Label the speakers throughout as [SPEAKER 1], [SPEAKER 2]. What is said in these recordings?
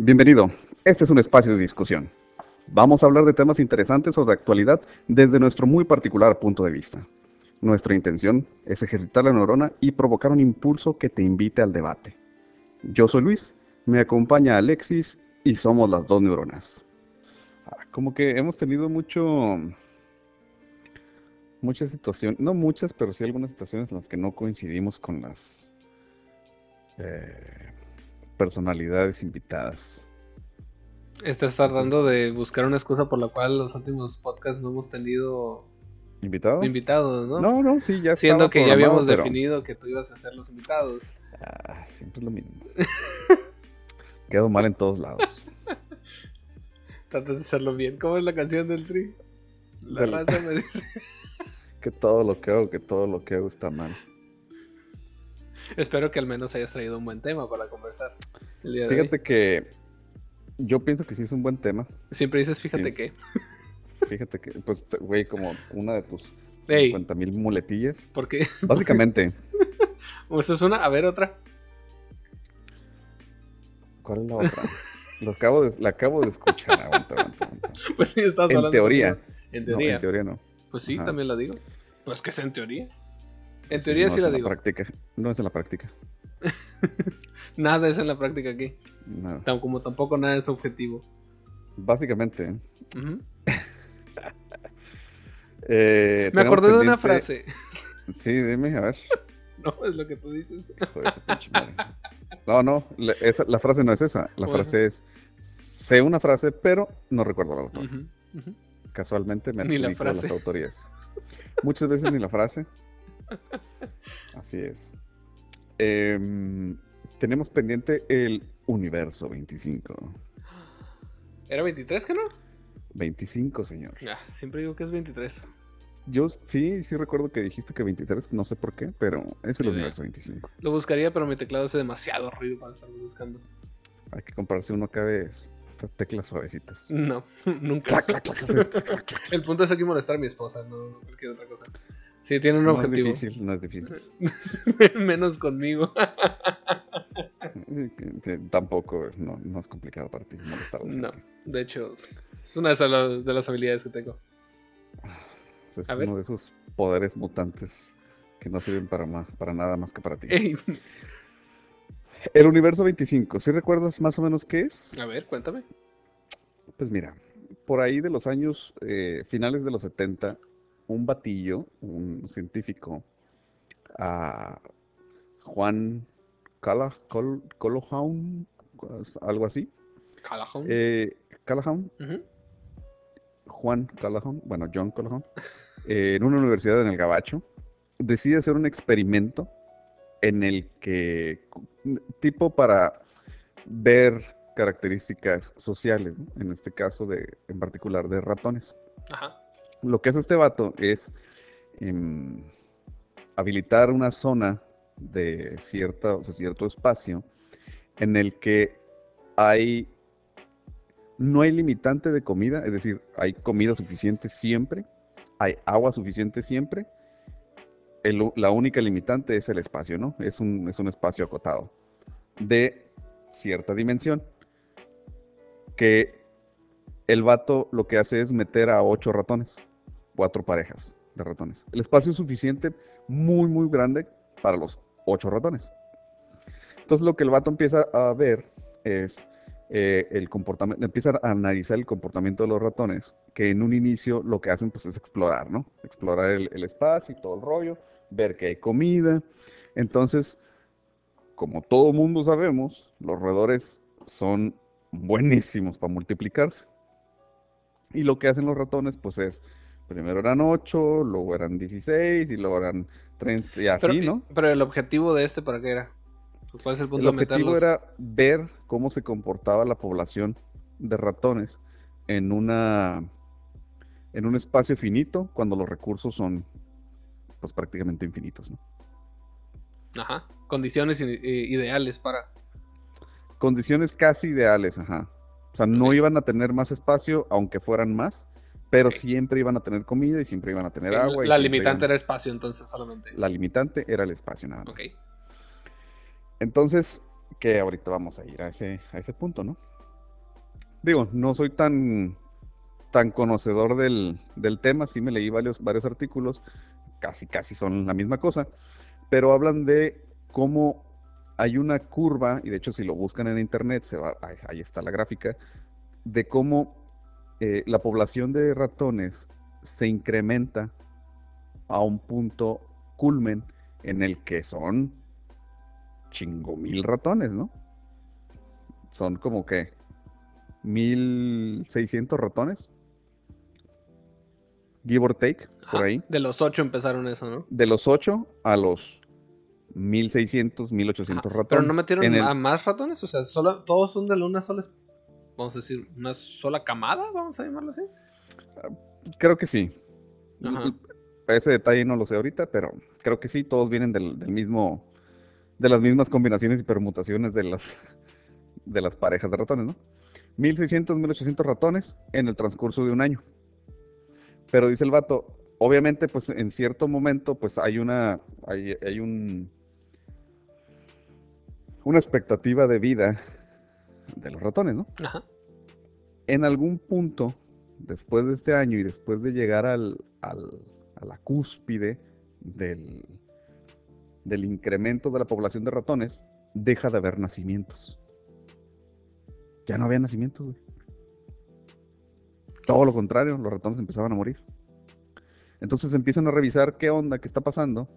[SPEAKER 1] Bienvenido. Este es un espacio de discusión. Vamos a hablar de temas interesantes o de actualidad desde nuestro muy particular punto de vista. Nuestra intención es ejercitar la neurona y provocar un impulso que te invite al debate. Yo soy Luis, me acompaña Alexis y somos las dos neuronas. Ah, Como que hemos tenido mucho, muchas situaciones, no muchas, pero sí algunas situaciones en las que no coincidimos con las eh, personalidades invitadas.
[SPEAKER 2] Estás tratando de buscar una excusa por la cual los últimos podcasts no hemos tenido
[SPEAKER 1] ¿Invitado?
[SPEAKER 2] invitados, ¿no?
[SPEAKER 1] No, no, sí, ya
[SPEAKER 2] Siendo que ya habíamos
[SPEAKER 1] pero-
[SPEAKER 2] definido que tú ibas a ser los invitados.
[SPEAKER 1] Ah, siempre es lo mismo. Quedo mal en todos lados.
[SPEAKER 2] Tratas de hacerlo bien. ¿Cómo es la canción del tri? La raza me dice.
[SPEAKER 1] Que todo lo que hago, que todo lo que hago está mal.
[SPEAKER 2] Espero que al menos hayas traído un buen tema para conversar. El día de hoy.
[SPEAKER 1] Fíjate que yo pienso que sí es un buen tema.
[SPEAKER 2] Siempre dices, fíjate
[SPEAKER 1] Sí.
[SPEAKER 2] que.
[SPEAKER 1] Fíjate que, pues, güey, como una de tus
[SPEAKER 2] Ey.
[SPEAKER 1] 50 mil muletillas.
[SPEAKER 2] Porque.
[SPEAKER 1] Básicamente,
[SPEAKER 2] Esa es una, a ver otra.
[SPEAKER 1] ¿cuál es la otra? Lo acabo de, la acabo de escuchar. Aguanta, aguanta, aguanta.
[SPEAKER 2] Pues sí, estás
[SPEAKER 1] En
[SPEAKER 2] hablando.
[SPEAKER 1] teoría.
[SPEAKER 2] conmigo. En
[SPEAKER 1] No,
[SPEAKER 2] teoría.
[SPEAKER 1] en teoría no.
[SPEAKER 2] Pues sí,
[SPEAKER 1] Ajá.
[SPEAKER 2] también la digo. Pues que es en teoría. En teoría
[SPEAKER 1] no
[SPEAKER 2] sí
[SPEAKER 1] es
[SPEAKER 2] la
[SPEAKER 1] en
[SPEAKER 2] digo.
[SPEAKER 1] práctica. No es en la práctica.
[SPEAKER 2] Nada es en la práctica aquí.
[SPEAKER 1] No.
[SPEAKER 2] Tan como tampoco nada es objetivo.
[SPEAKER 1] Básicamente. Eh,
[SPEAKER 2] Me acordé de una frase.
[SPEAKER 1] Sí, dime, a ver.
[SPEAKER 2] No, es lo que tú dices.
[SPEAKER 1] No, no, la, esa- la frase no es esa. La
[SPEAKER 2] Bueno.
[SPEAKER 1] frase es. Sé una frase, pero no recuerdo la autor. Casualmente me
[SPEAKER 2] Ni la
[SPEAKER 1] adjudico las
[SPEAKER 2] frase.
[SPEAKER 1] autorías. Muchas veces ni la frase. Así es. Em, tenemos pendiente el universo 25.
[SPEAKER 2] ¿Era 23 que no?
[SPEAKER 1] 25, señor.
[SPEAKER 2] Ah, siempre digo que es 23.
[SPEAKER 1] Yo sí, sí recuerdo que dijiste que 23, no sé por qué, pero es el universo 25.
[SPEAKER 2] Lo buscaría, pero mi teclado hace demasiado ruido para estarlo buscando.
[SPEAKER 1] Hay que comprarse uno acá de teclas suavecitas.
[SPEAKER 2] No, nunca. El punto es aquí molestar a mi esposa, no no cualquier otra cosa. Sí, tiene un
[SPEAKER 1] No es
[SPEAKER 2] objetivo.
[SPEAKER 1] difícil, no es difícil.
[SPEAKER 2] Menos conmigo.
[SPEAKER 1] Sí, tampoco, no, no es complicado para ti
[SPEAKER 2] No, de hecho, es una de las, de las habilidades que tengo.
[SPEAKER 1] Es
[SPEAKER 2] A ver.
[SPEAKER 1] uno de esos poderes mutantes que no sirven para, más, para nada más que para ti.
[SPEAKER 2] Ey,
[SPEAKER 1] El universo 25, ¿sí recuerdas más o menos qué es?
[SPEAKER 2] a ver, cuéntame.
[SPEAKER 1] Pues mira, por ahí de los años eh, finales de los 70, un batillo, un científico, a Juan Cala, Col- Colohan, algo así,
[SPEAKER 2] Callahan.
[SPEAKER 1] eh, Callahan. Juan Callahan, bueno, John Callahan, eh, en una universidad en el Gabacho, decide hacer un experimento en el que, tipo para ver características sociales, ¿no? en este caso de, en particular de ratones.
[SPEAKER 2] Ajá.
[SPEAKER 1] Lo que hace este vato es em, habilitar una zona de cierta, o sea, cierto espacio en el que hay no hay limitante de comida, es decir, hay comida suficiente siempre, hay agua suficiente siempre. la única limitante es el espacio, ¿no? Es un, es un espacio acotado de cierta dimensión. Que el vato lo que hace es meter a ocho ratones, cuatro parejas de ratones. El espacio es suficiente, muy, muy grande para los ocho ratones. Entonces lo que el vato empieza a ver es eh, el comportamiento, empieza a analizar el comportamiento de los ratones, que en un inicio lo que hacen pues es explorar, ¿no? Explorar el, el espacio y todo el rollo, ver que hay comida. Entonces, como todo mundo sabemos, los roedores son buenísimos para multiplicarse. Y lo que hacen los ratones pues es, primero eran 8, luego eran 16 y luego eran 30 y así,
[SPEAKER 2] Pero,
[SPEAKER 1] ¿no?
[SPEAKER 2] pero el objetivo de este, ¿para qué era? ¿Cuál es el punto
[SPEAKER 1] El
[SPEAKER 2] de
[SPEAKER 1] objetivo
[SPEAKER 2] meterlos?
[SPEAKER 1] era ver cómo se comportaba la población de ratones en una en un espacio finito cuando los recursos son pues prácticamente infinitos, ¿no?
[SPEAKER 2] Ajá. Condiciones ideales para.
[SPEAKER 1] Condiciones casi ideales, ajá. O sea, no iban a tener más espacio aunque fueran más, pero
[SPEAKER 2] Ok.
[SPEAKER 1] siempre iban a tener comida y siempre iban a tener
[SPEAKER 2] la
[SPEAKER 1] agua. y
[SPEAKER 2] la limitante
[SPEAKER 1] iban-
[SPEAKER 2] era espacio, entonces solamente.
[SPEAKER 1] La limitante era el espacio nada más.
[SPEAKER 2] Ok.
[SPEAKER 1] Entonces, que ahorita vamos a ir a ese, a ese punto, ¿no? Digo, no soy tan, tan conocedor del, del tema, sí me leí varios, varios artículos, casi, casi son la misma cosa, pero hablan de cómo hay una curva, y de hecho si lo buscan en internet, se va, ahí, está la gráfica, de cómo eh, la población de ratones se incrementa a un punto culmen en el que son chingo mil ratones, ¿no? Son como que 1600 ratones. Give or take, por ahí.
[SPEAKER 2] De los ocho empezaron eso, ¿no?
[SPEAKER 1] De los ocho a los 1600, 1800 ratones.
[SPEAKER 2] Pero no metieron a más ratones, o sea, solo, todos son de una sola, vamos a decir, una sola camada, vamos a llamarlo así.
[SPEAKER 1] Creo que sí. Ese detalle no lo sé ahorita, pero creo que sí, todos vienen del, mismo, de las mismas combinaciones y permutaciones de las, de las parejas de ratones, ¿no? 1600, 1800 ratones en el transcurso de un año. Pero dice el vato, obviamente, pues en cierto momento, pues hay una, hay, hay un, una expectativa de vida de los ratones, ¿no? Ajá. En algún punto, después de este año y después de llegar al, al, a la cúspide del, del incremento de la población de ratones, deja de haber nacimientos. Ya no había nacimientos, güey. Todo lo contrario, los ratones empezaban a morir. Entonces empiezan a revisar qué onda, qué está pasando.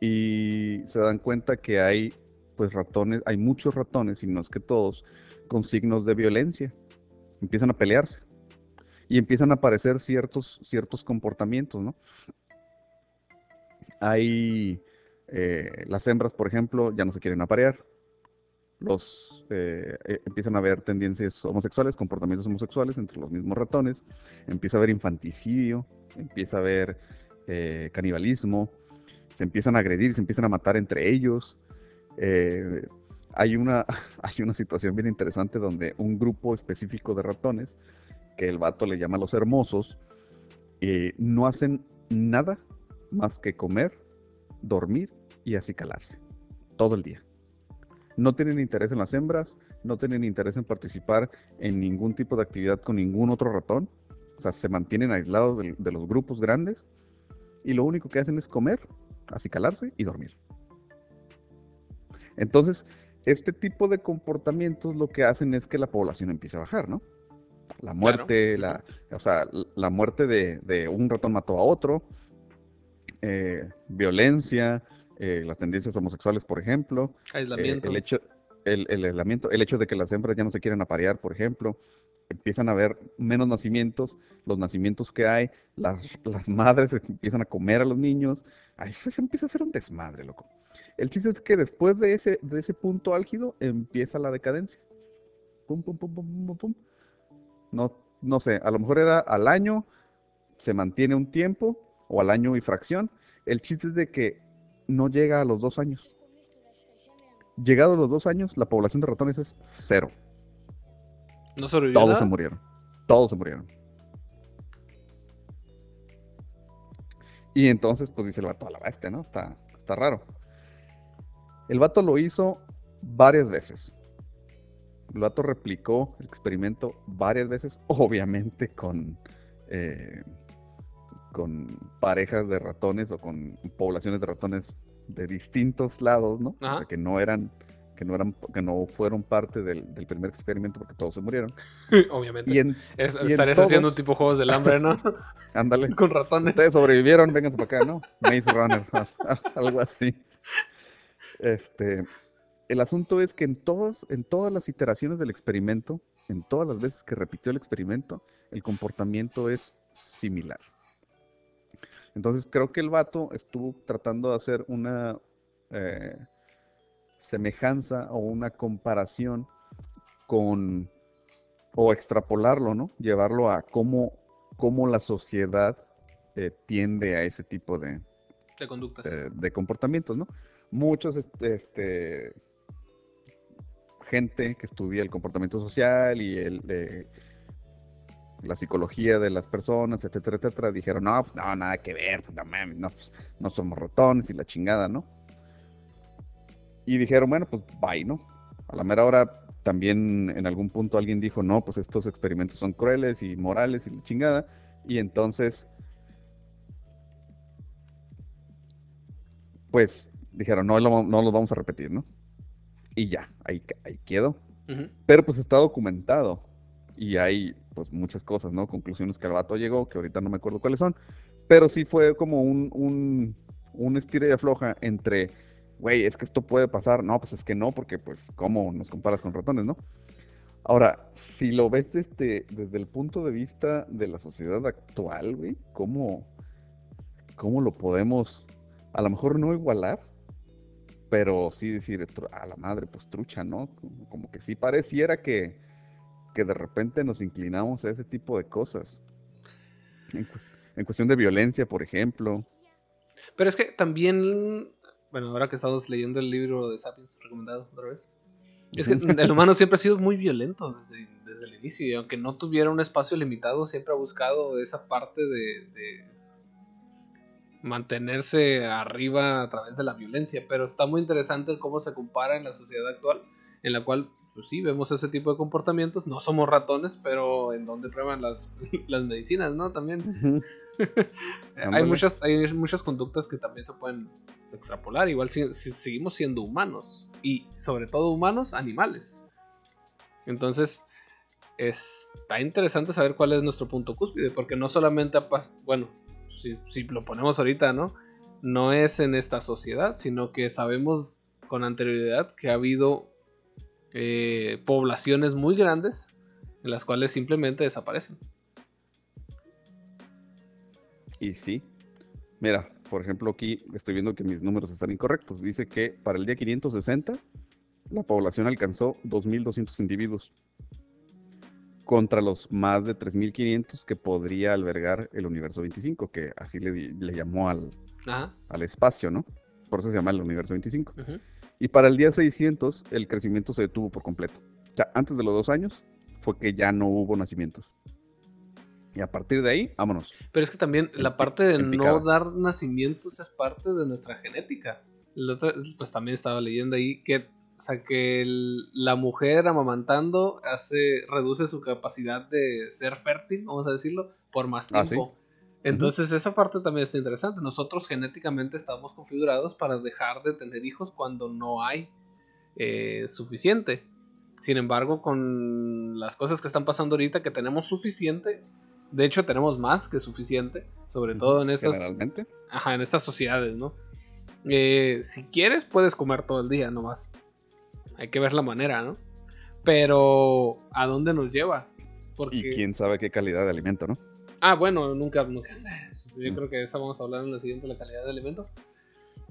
[SPEAKER 1] Y se dan cuenta que hay pues ratones, hay muchos ratones, y no es que todos, con signos de violencia. Empiezan a pelearse. Y empiezan a aparecer ciertos, ciertos comportamientos, ¿no? Hay eh, las hembras, por ejemplo, ya no se quieren aparear. Los eh, eh, empiezan a haber tendencias homosexuales, comportamientos homosexuales entre los mismos ratones. Empieza a haber infanticidio, empieza a haber canibalismo, se empiezan a agredir, se empiezan a matar entre ellos. Eh, hay, una, situación bien interesante donde un grupo específico de ratones, que el vato le llama los hermosos, eh, no hacen nada más que comer, dormir y acicalarse. Todo el día. No tienen interés en las hembras, no tienen interés en participar en ningún tipo de actividad con ningún otro ratón. O sea, se mantienen aislados de los grupos grandes y lo único que hacen es comer, acicalarse y dormir. Entonces, este tipo de comportamientos lo que hacen es que la población empiece a bajar, ¿no? La muerte, la, o sea, la muerte de, un ratón mató a otro, eh, violencia, eh, las tendencias homosexuales, por ejemplo.
[SPEAKER 2] Aislamiento.
[SPEAKER 1] Eh, el, hecho, el, aislamiento, el hecho de que las hembras ya no se quieren aparear, por ejemplo. Empiezan a haber menos nacimientos, los nacimientos que hay, las, las madres empiezan a comer a los niños. Ahí se empieza a hacer un desmadre, loco. El chiste es que después de ese, de ese punto álgido empieza la decadencia. Pum, pum, pum, pum, pum, pum. No, no sé, a lo mejor era al año, se mantiene un tiempo, o al año y fracción. El chiste es de que no llega a los dos años. Llegado a los dos años, la población de ratones es cero.
[SPEAKER 2] ¿No
[SPEAKER 1] Todos se murieron. Todos se murieron. Y entonces, pues dice el vato a la bestia, ¿no? Está, está raro. El vato lo hizo varias veces. El vato replicó el experimento varias veces, obviamente con, eh, con parejas de ratones o con poblaciones de ratones de distintos lados, ¿no? O sea, que no eran que no eran que no fueron parte del, primer experimento porque todos se murieron.
[SPEAKER 2] Obviamente. Y estarías haciendo tipo juegos del hambre, ¿no?
[SPEAKER 1] Ándale.
[SPEAKER 2] Con ratones.
[SPEAKER 1] Ustedes sobrevivieron, vengan para acá, ¿no? Maze Runner, algo así. Este, el asunto es que en todas, en todas las iteraciones del experimento, en todas las veces que repitió el experimento, el comportamiento es similar. Entonces creo que el vato estuvo tratando de hacer una eh, semejanza o una comparación con, o extrapolarlo, ¿no? Llevarlo a cómo, cómo la sociedad eh, tiende a ese tipo de,
[SPEAKER 2] de conductas.
[SPEAKER 1] de comportamientos, ¿no? Muchos, este, gente que estudia el comportamiento social y el, la psicología de las personas, etcétera, etcétera, dijeron, no, pues no, nada que ver, pues, no, pues, no, somos ratones y la chingada, ¿no? Y dijeron, bueno, pues bye, ¿no? A la mera hora también en algún punto alguien dijo, no, pues estos experimentos son crueles y morales y chingada. Y entonces, pues dijeron, no, no los vamos a repetir, ¿no? Y ya, ahí, ahí quedó. Pero pues está documentado y hay pues muchas cosas, ¿no? Conclusiones que el vato llegó, que ahorita no me acuerdo cuáles son, pero sí fue como un, un, un estira y afloja entre, güey, es que esto puede pasar, no, pues es que no, porque pues, ¿cómo nos comparas con ratones, no? Ahora, si lo ves desde, desde el punto de vista de la sociedad actual, güey, ¿cómo, ¿cómo lo podemos, a lo mejor no igualar, pero sí decir, a la madre, pues trucha, ¿no? Como, que sí pareciera que, que, de repente nos inclinamos a ese tipo de cosas. En, cuestión de violencia, por ejemplo.
[SPEAKER 2] Pero es que también, bueno, ahora que estamos leyendo el libro de Sapiens recomendado otra vez, es que el humano siempre ha sido muy violento desde, desde, el inicio y aunque no tuviera un espacio limitado, siempre ha buscado esa parte de mantenerse arriba a través de la violencia, pero está muy interesante cómo se compara en la sociedad actual, en la cual, pues sí, vemos ese tipo de comportamientos, no somos ratones, pero en donde prueban las, las medicinas, ¿no? También hay, muchas, hay muchas conductas que también se pueden extrapolar, igual si, seguimos siendo humanos, y sobre todo humanos, animales. Entonces, está interesante saber cuál es nuestro punto cúspide, porque no solamente, bueno, si, lo ponemos ahorita, ¿no? No es en esta sociedad, sino que sabemos con anterioridad que ha habido eh, poblaciones muy grandes en las cuales simplemente desaparecen.
[SPEAKER 1] Y sí. Mira, por ejemplo, aquí estoy viendo que mis números están incorrectos. Dice que para el día 560 la población alcanzó 2.200 individuos contra los más de 3.500 que podría albergar el universo 25, que así le, llamó al, al espacio, ¿no? Por eso se llama el universo 25. Y para el día 600 el crecimiento se detuvo por completo. O sea, antes de los dos años fue que ya no hubo nacimientos. Y a partir de ahí, vámonos.
[SPEAKER 2] Pero es que también la parte de no dar nacimientos es parte de nuestra genética. pues también estaba leyendo ahí que o sea, que la mujer amamantando hace, reduce su capacidad de ser fértil, vamos a decirlo, por más ah, tiempo. Entonces esa parte también está interesante. Nosotros genéticamente estamos configurados para dejar de tener hijos cuando no hay eh, suficiente. Sin embargo, con las cosas que están pasando ahorita, que tenemos suficiente, de hecho tenemos más que suficiente, sobre todo en estas, Ajá, en estas sociedades, ¿no? Eh, si quieres, puedes comer todo el día nomás. Hay que ver la manera, ¿no? Pero, ¿a dónde nos lleva?
[SPEAKER 1] Y quién sabe qué calidad de alimento, ¿no?
[SPEAKER 2] Ah, bueno, nunca, nunca. Yo mm. creo que eso vamos a hablar en la siguiente, la calidad de alimento.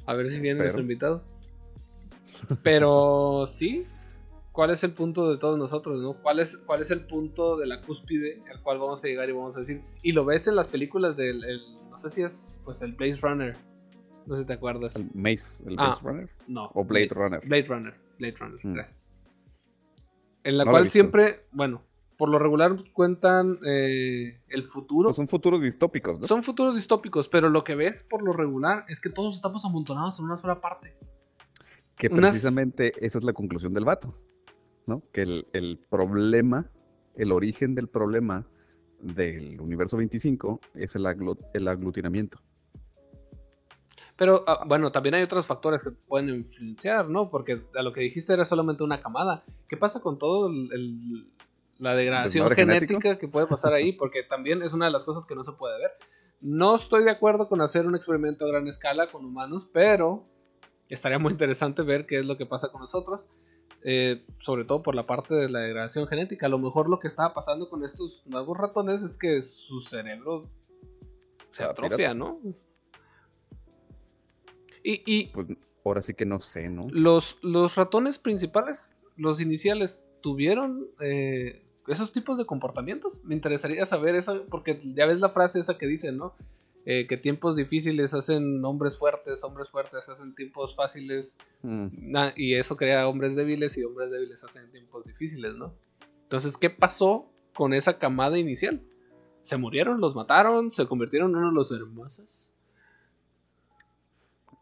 [SPEAKER 2] A ver si viene nuestro invitado. Pero sí, ¿cuál es el punto de todos nosotros, no? ¿Cuál es, cuál es el punto de la cúspide al cual vamos a llegar y vamos a decir? Y lo ves en las películas del, no sé si es, pues el Blaze Runner. No sé si te acuerdas.
[SPEAKER 1] El Maze, el Blaze ah, Runner. No. O Blade Runner.
[SPEAKER 2] Blade Runner. Blade Runner, mm. gracias. En la cual siempre, bueno, por lo regular cuentan eh, el futuro.
[SPEAKER 1] Pues son futuros distópicos, ¿no?
[SPEAKER 2] Son futuros distópicos, pero lo que ves por lo regular es que todos estamos amontonados en una sola parte.
[SPEAKER 1] Que precisamente esa es la conclusión del vato, ¿no? Que el, problema, el origen del problema del universo 25 es el, el aglutinamiento.
[SPEAKER 2] Pero ah, bueno, también hay otros factores que pueden influenciar, ¿no? Porque a lo que dijiste era solamente una camada. ¿Qué pasa con todo la degradación genética que puede pasar ahí? Porque también es una de las cosas que no se puede ver. No estoy de acuerdo con hacer un experimento a gran escala con humanos, pero estaría muy interesante ver qué es lo que pasa con nosotros. Eh, sobre todo por la parte de la degradación genética. A lo mejor lo que estaba pasando con estos nuevos ratones es que su cerebro se ah, atrofia, ¿no? Y,
[SPEAKER 1] pues ahora sí que no sé, ¿no?
[SPEAKER 2] Los, los ratones principales, los iniciales, ¿tuvieron eh, esos tipos de comportamientos? Me interesaría saber eso, porque ya ves la frase esa que dice, ¿no? Eh, que tiempos difíciles hacen hombres fuertes, hombres fuertes hacen tiempos fáciles, mm. y eso crea hombres débiles y hombres débiles hacen tiempos difíciles, ¿no? Entonces, ¿qué pasó con esa camada inicial? ¿Se murieron? ¿Los mataron? ¿Se convirtieron en uno de los hermosos?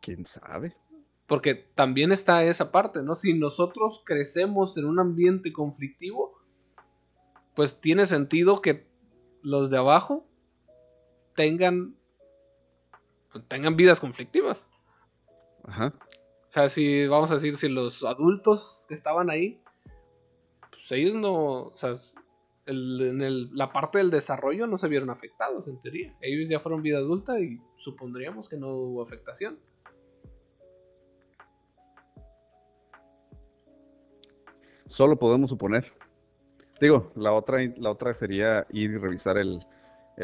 [SPEAKER 1] Quién sabe.
[SPEAKER 2] Porque también está esa parte, ¿no? Si nosotros crecemos en un ambiente conflictivo, pues tiene sentido que los de abajo tengan pues, tengan vidas conflictivas. Ajá. O sea, si vamos a decir, si los adultos que estaban ahí, pues ellos no, o sea, en la parte del desarrollo no se vieron afectados, en teoría. Ellos ya fueron vida adulta y supondríamos que no hubo afectación.
[SPEAKER 1] Solo podemos suponer. Digo, la otra, la otra sería ir y revisar el,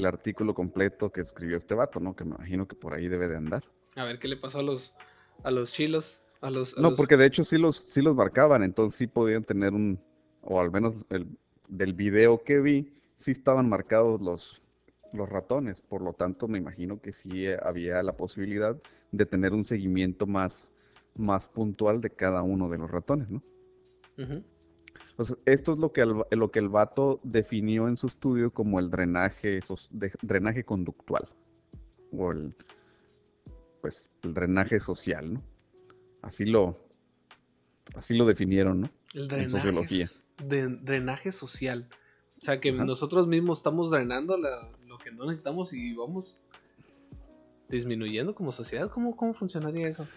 [SPEAKER 1] artículo completo que escribió este vato, ¿no? Que me imagino que por ahí debe de andar.
[SPEAKER 2] A ver qué le pasó a los a los chilos, a los
[SPEAKER 1] No, porque de hecho sí los sí los marcaban, entonces sí podían tener un o al menos el, del video que vi sí estaban marcados los los ratones, por lo tanto me imagino que sí había la posibilidad de tener un seguimiento más más puntual de cada uno de los ratones, ¿no? Entonces, esto es lo que, el, lo que el vato definió en su estudio como el drenaje, drenaje conductual. O el, pues, el drenaje social, ¿no? Así lo, así lo definieron, ¿no?
[SPEAKER 2] El drenaje, en sociología. drenaje social. O sea, que nosotros mismos estamos drenando lo que no necesitamos y vamos disminuyendo como sociedad. ¿Cómo, cómo funcionaría eso?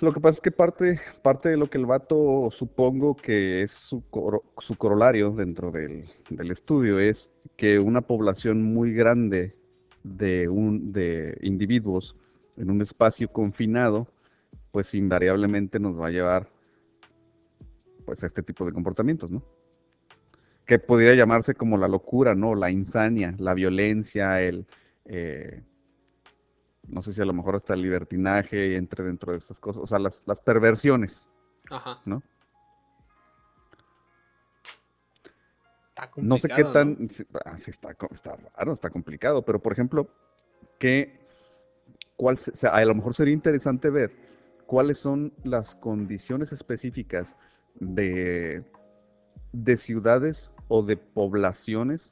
[SPEAKER 1] Lo que pasa es que parte, parte de lo que el vato supongo que es su, su corolario dentro del, estudio es que una población muy grande de, un, de individuos en un espacio confinado, pues invariablemente nos va a llevar pues a este tipo de comportamientos, ¿no? Que podría llamarse como la locura, ¿no? La insania, la violencia, el... Eh, no sé si a lo mejor hasta el libertinaje entre dentro de estas cosas, o sea, las, perversiones. Ajá. ¿No? no sé qué tan... Ah, está, está, raro, está complicado, pero por ejemplo, ¿qué, cuál, a lo mejor sería interesante ver cuáles son las condiciones específicas de, de ciudades o de poblaciones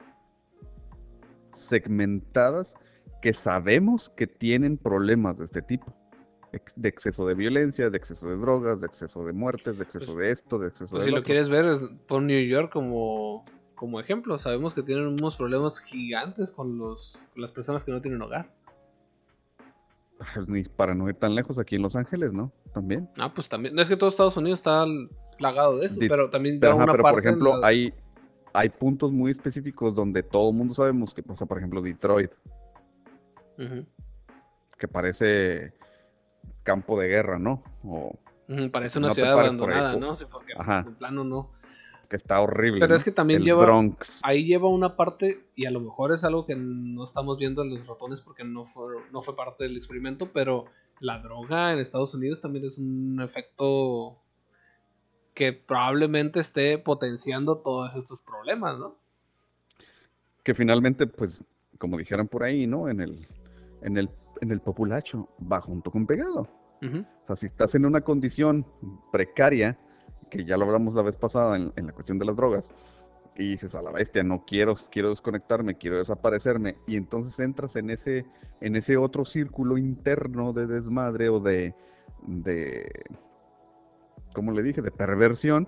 [SPEAKER 1] segmentadas que sabemos que tienen problemas de este tipo. De exceso de violencia, de exceso de drogas, de exceso de muertes, de exceso pues, de esto, de exceso
[SPEAKER 2] pues
[SPEAKER 1] de.
[SPEAKER 2] Si lo quieres ver, pon New York como, como ejemplo. Sabemos que tienen unos problemas gigantes con, los, las personas que no tienen hogar.
[SPEAKER 1] Ni para no ir tan lejos aquí en Los Ángeles, ¿no? También.
[SPEAKER 2] Ah, pues también. No es que todo Estados Unidos está plagado de eso, pero también
[SPEAKER 1] pero, una pero por ejemplo, hay, hay puntos muy específicos donde todo el mundo sabemos que pasa, por ejemplo, Detroit. Que parece campo de guerra, ¿no? O,
[SPEAKER 2] parece una ciudad abandonada, ¿no? Sí, porque en plano no.
[SPEAKER 1] Que está horrible.
[SPEAKER 2] Pero es que también lleva. Ahí lleva una parte, y a lo mejor es algo que no estamos viendo en los ratones porque no fue, no fue parte del experimento, pero la droga en Estados Unidos también es un efecto que probablemente esté potenciando todos estos problemas, ¿no?
[SPEAKER 1] Que finalmente, pues, como dijeran por ahí, ¿no? En el, en el, en el populacho va junto con pegado. O sea, si estás en una condición precaria, que ya lo hablamos la vez pasada en, la cuestión de las drogas, y dices a la bestia, no quiero, quiero desconectarme, quiero desaparecerme, y entonces entras en ese, en ese otro círculo interno de desmadre o de, de como le dije, de perversión,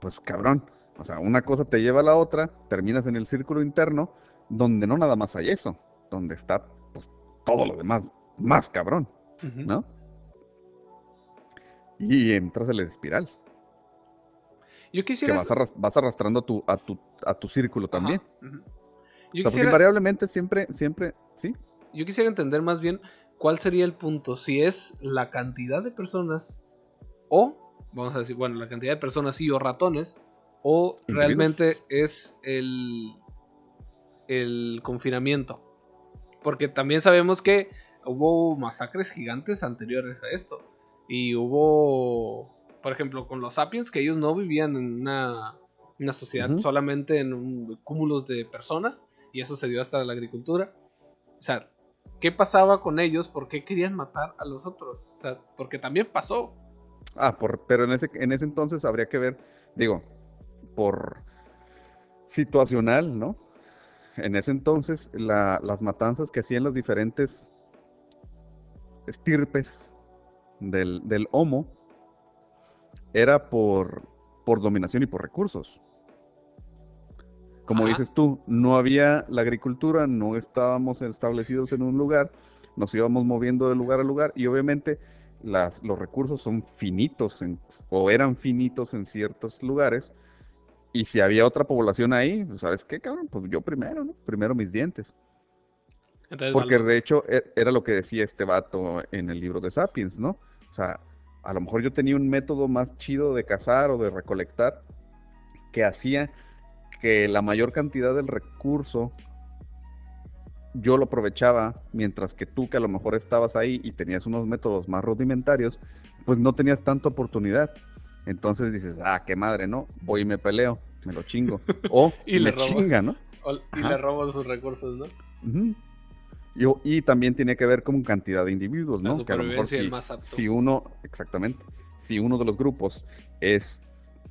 [SPEAKER 1] pues cabrón, o sea, una cosa te lleva a la otra, terminas en el círculo interno, donde no nada más hay eso, donde está todo lo demás más cabrón, ¿no? Y entras en la espiral.
[SPEAKER 2] Yo quisiera...
[SPEAKER 1] Que vas, arrastrando a tu, a tu, a tu círculo también. Yo quisiera... invariablemente siempre, siempre, ¿sí?
[SPEAKER 2] Yo quisiera entender más bien cuál sería el punto, si es la cantidad de personas o, vamos a decir, bueno, la cantidad de personas sí o ratones, o realmente es el, el confinamiento. Porque también sabemos que hubo masacres gigantes anteriores a esto. Y hubo, por ejemplo, con los sapiens, que ellos no vivían en una, sociedad solamente en un, cúmulos de personas. Y eso se dio hasta la agricultura. O sea, ¿qué pasaba con ellos? ¿Por qué querían matar a los otros? O sea, porque también pasó.
[SPEAKER 1] Ah, por, pero en ese, en ese entonces habría que ver, digo, por situacional, ¿no? En ese entonces las matanzas que hacían las diferentes estirpes del, del Homo era por, por dominación y por recursos. Como dices tú, no había la agricultura, no estábamos establecidos en un lugar, nos íbamos moviendo de lugar a lugar y obviamente las, los recursos son finitos o eran finitos en ciertos lugares y si había otra población ahí, pues, ¿sabes qué, cabrón? Pues yo primero, ¿no? Primero mis dientes. Porque de hecho e, era lo que decía este vato en el libro de Sapiens, ¿no? O sea, a lo mejor yo tenía un método más chido de cazar o de recolectar que hacía que la mayor cantidad del recurso yo lo aprovechaba, mientras que tú que a lo mejor estabas ahí y tenías unos métodos más rudimentarios, pues no tenías tanta oportunidad. Entonces dices, ah, qué madre, ¿no? Voy y me peleo, me lo chingo. O
[SPEAKER 2] y
[SPEAKER 1] le chinga, ¿no?
[SPEAKER 2] y le robo sus recursos, ¿no?
[SPEAKER 1] y, también tiene que ver con cantidad de individuos, ¿no?
[SPEAKER 2] que a lo mejor
[SPEAKER 1] si, uno, exactamente, si uno de los grupos es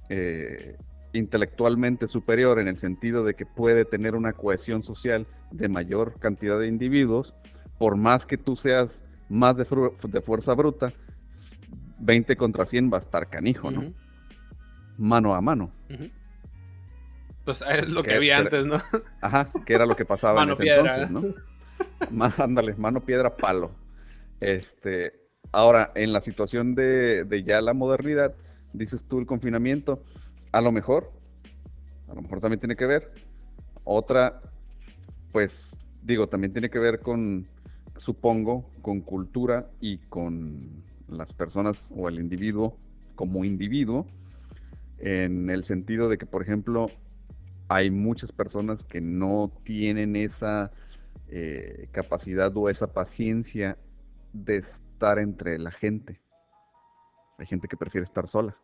[SPEAKER 1] eh, intelectualmente superior en el sentido de que puede tener una cohesión social de mayor cantidad de individuos, por más que tú seas más de, de fuerza bruta, 20 contra 100 va a estar canijo, ¿no? Mano a mano.
[SPEAKER 2] Pues es lo que, había antes, ¿no?
[SPEAKER 1] Ajá, que era lo que pasaba en ese entonces, ¿no? ándale, mano, piedra, palo. Este, ahora, en la situación de, de ya la modernidad, dices tú el confinamiento, a lo mejor, a lo mejor también tiene que ver. Otra, pues digo, también tiene que ver con, supongo, con cultura y con las personas o el individuo como individuo, en el sentido de que, por ejemplo, hay muchas personas que no tienen esa eh, capacidad o esa paciencia de estar entre la gente. Hay gente que prefiere estar sola.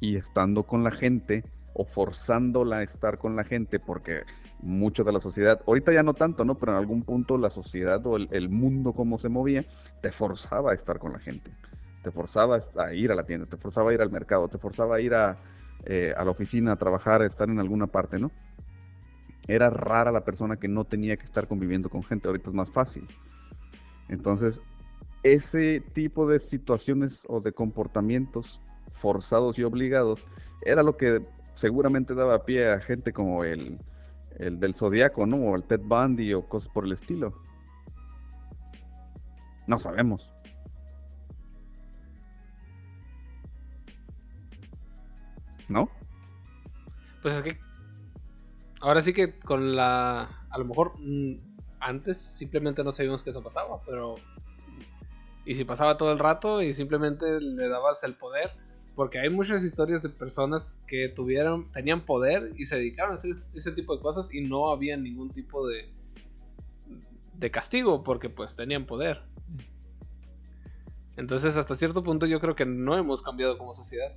[SPEAKER 1] Y estando con la gente o forzándola a estar con la gente, porque mucho de la sociedad, ahorita ya no tanto, ¿no? Pero en algún punto la sociedad o el, mundo como se movía, te forzaba a estar con la gente. Te forzaba a ir a la tienda, te forzaba a ir al mercado, te forzaba a ir a, eh, a la oficina a trabajar, a estar en alguna parte, ¿no? era rara la persona que no tenía que estar conviviendo con gente, ahorita es más fácil. Entonces, ese tipo de situaciones o de comportamientos forzados y obligados era lo que seguramente daba pie a gente como el, el del Zodíaco, ¿no? O el Ted Bundy o cosas por el estilo. No sabemos. ¿No?
[SPEAKER 2] Pues es que ahora sí que con la. A lo mejor mm, antes simplemente no sabíamos que eso pasaba, pero. Y si pasaba todo el rato y simplemente le dabas el poder. Porque hay muchas historias de personas que tuvieron, tenían poder y se dedicaron a hacer ese tipo de cosas y no había ningún tipo de, de castigo porque pues tenían poder. Entonces hasta cierto punto yo creo que no hemos cambiado como sociedad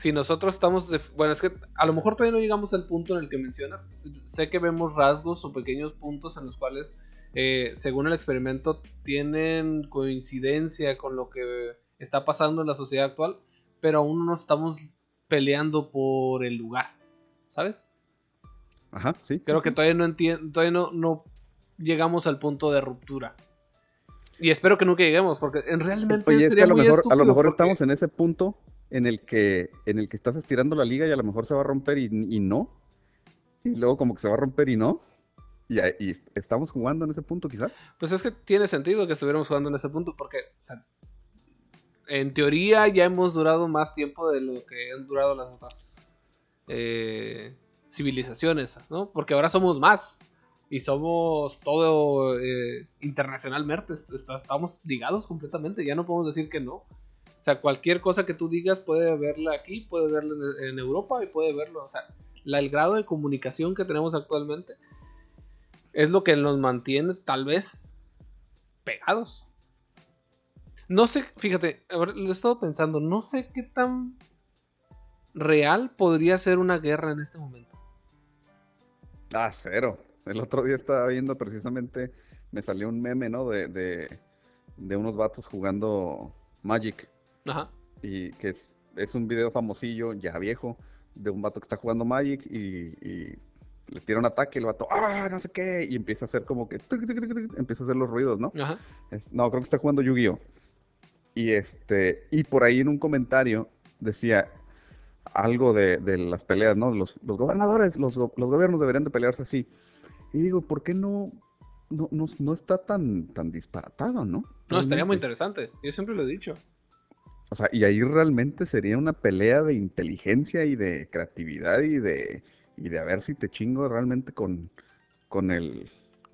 [SPEAKER 2] si nosotros estamos, bueno, es que a lo mejor todavía no llegamos al punto en el que mencionas, sé que vemos rasgos o pequeños puntos en los cuales, eh, según el experimento, tienen coincidencia con lo que está pasando en la sociedad actual, pero aún no estamos peleando por el lugar, ¿sabes?
[SPEAKER 1] Ajá, sí.
[SPEAKER 2] Creo que todavía no entiendo, todavía no, no llegamos al punto de ruptura. Y espero que nunca lleguemos, porque en realmente sería
[SPEAKER 1] a lo
[SPEAKER 2] muy
[SPEAKER 1] mejor, a lo mejor estamos en ese punto en el que en el que estás estirando la liga y a lo mejor se va a romper y, no. Y luego como que se va a romper y no. Y, estamos jugando en ese punto quizás.
[SPEAKER 2] Pues es que tiene sentido que estuviéramos jugando en ese punto porque, en teoría ya hemos durado más tiempo de lo que han durado las otras eh, civilizaciones, ¿no? Porque ahora somos más y somos todo eh, internacionalmente, estamos ligados completamente, ya no podemos decir que no. O sea, cualquier cosa que tú digas puede verla aquí, puede verla en, Europa y puede verlo. O sea, el grado de comunicación que tenemos actualmente es lo que nos mantiene tal vez pegados. No sé, fíjate, lo he estado pensando, no sé qué tan real podría ser una guerra en este momento.
[SPEAKER 1] Ah, cero. El otro día estaba viendo precisamente, me salió un meme, ¿no? De, de, de unos vatos jugando Magic.
[SPEAKER 2] Ajá.
[SPEAKER 1] Y que es, un video famosillo, ya viejo, de un vato que está jugando Magic y, le tira un ataque y el vato, ah, no sé qué, y empieza a hacer como que, empieza a hacer los ruidos, ¿no? Ajá. no, creo que está jugando Yu-Gi-Oh! Y este, y por ahí en un comentario decía algo de, las peleas, ¿no? Los, gobernadores, los, gobiernos deberían de pelearse así. Y digo, ¿por qué no, no, no, está tan, tan disparatado, ¿no?
[SPEAKER 2] No, estaría muy interesante. Yo siempre lo he dicho.
[SPEAKER 1] O sea, y ahí realmente sería una pelea de inteligencia y de creatividad y de, y de a ver si te chingo realmente con, con el...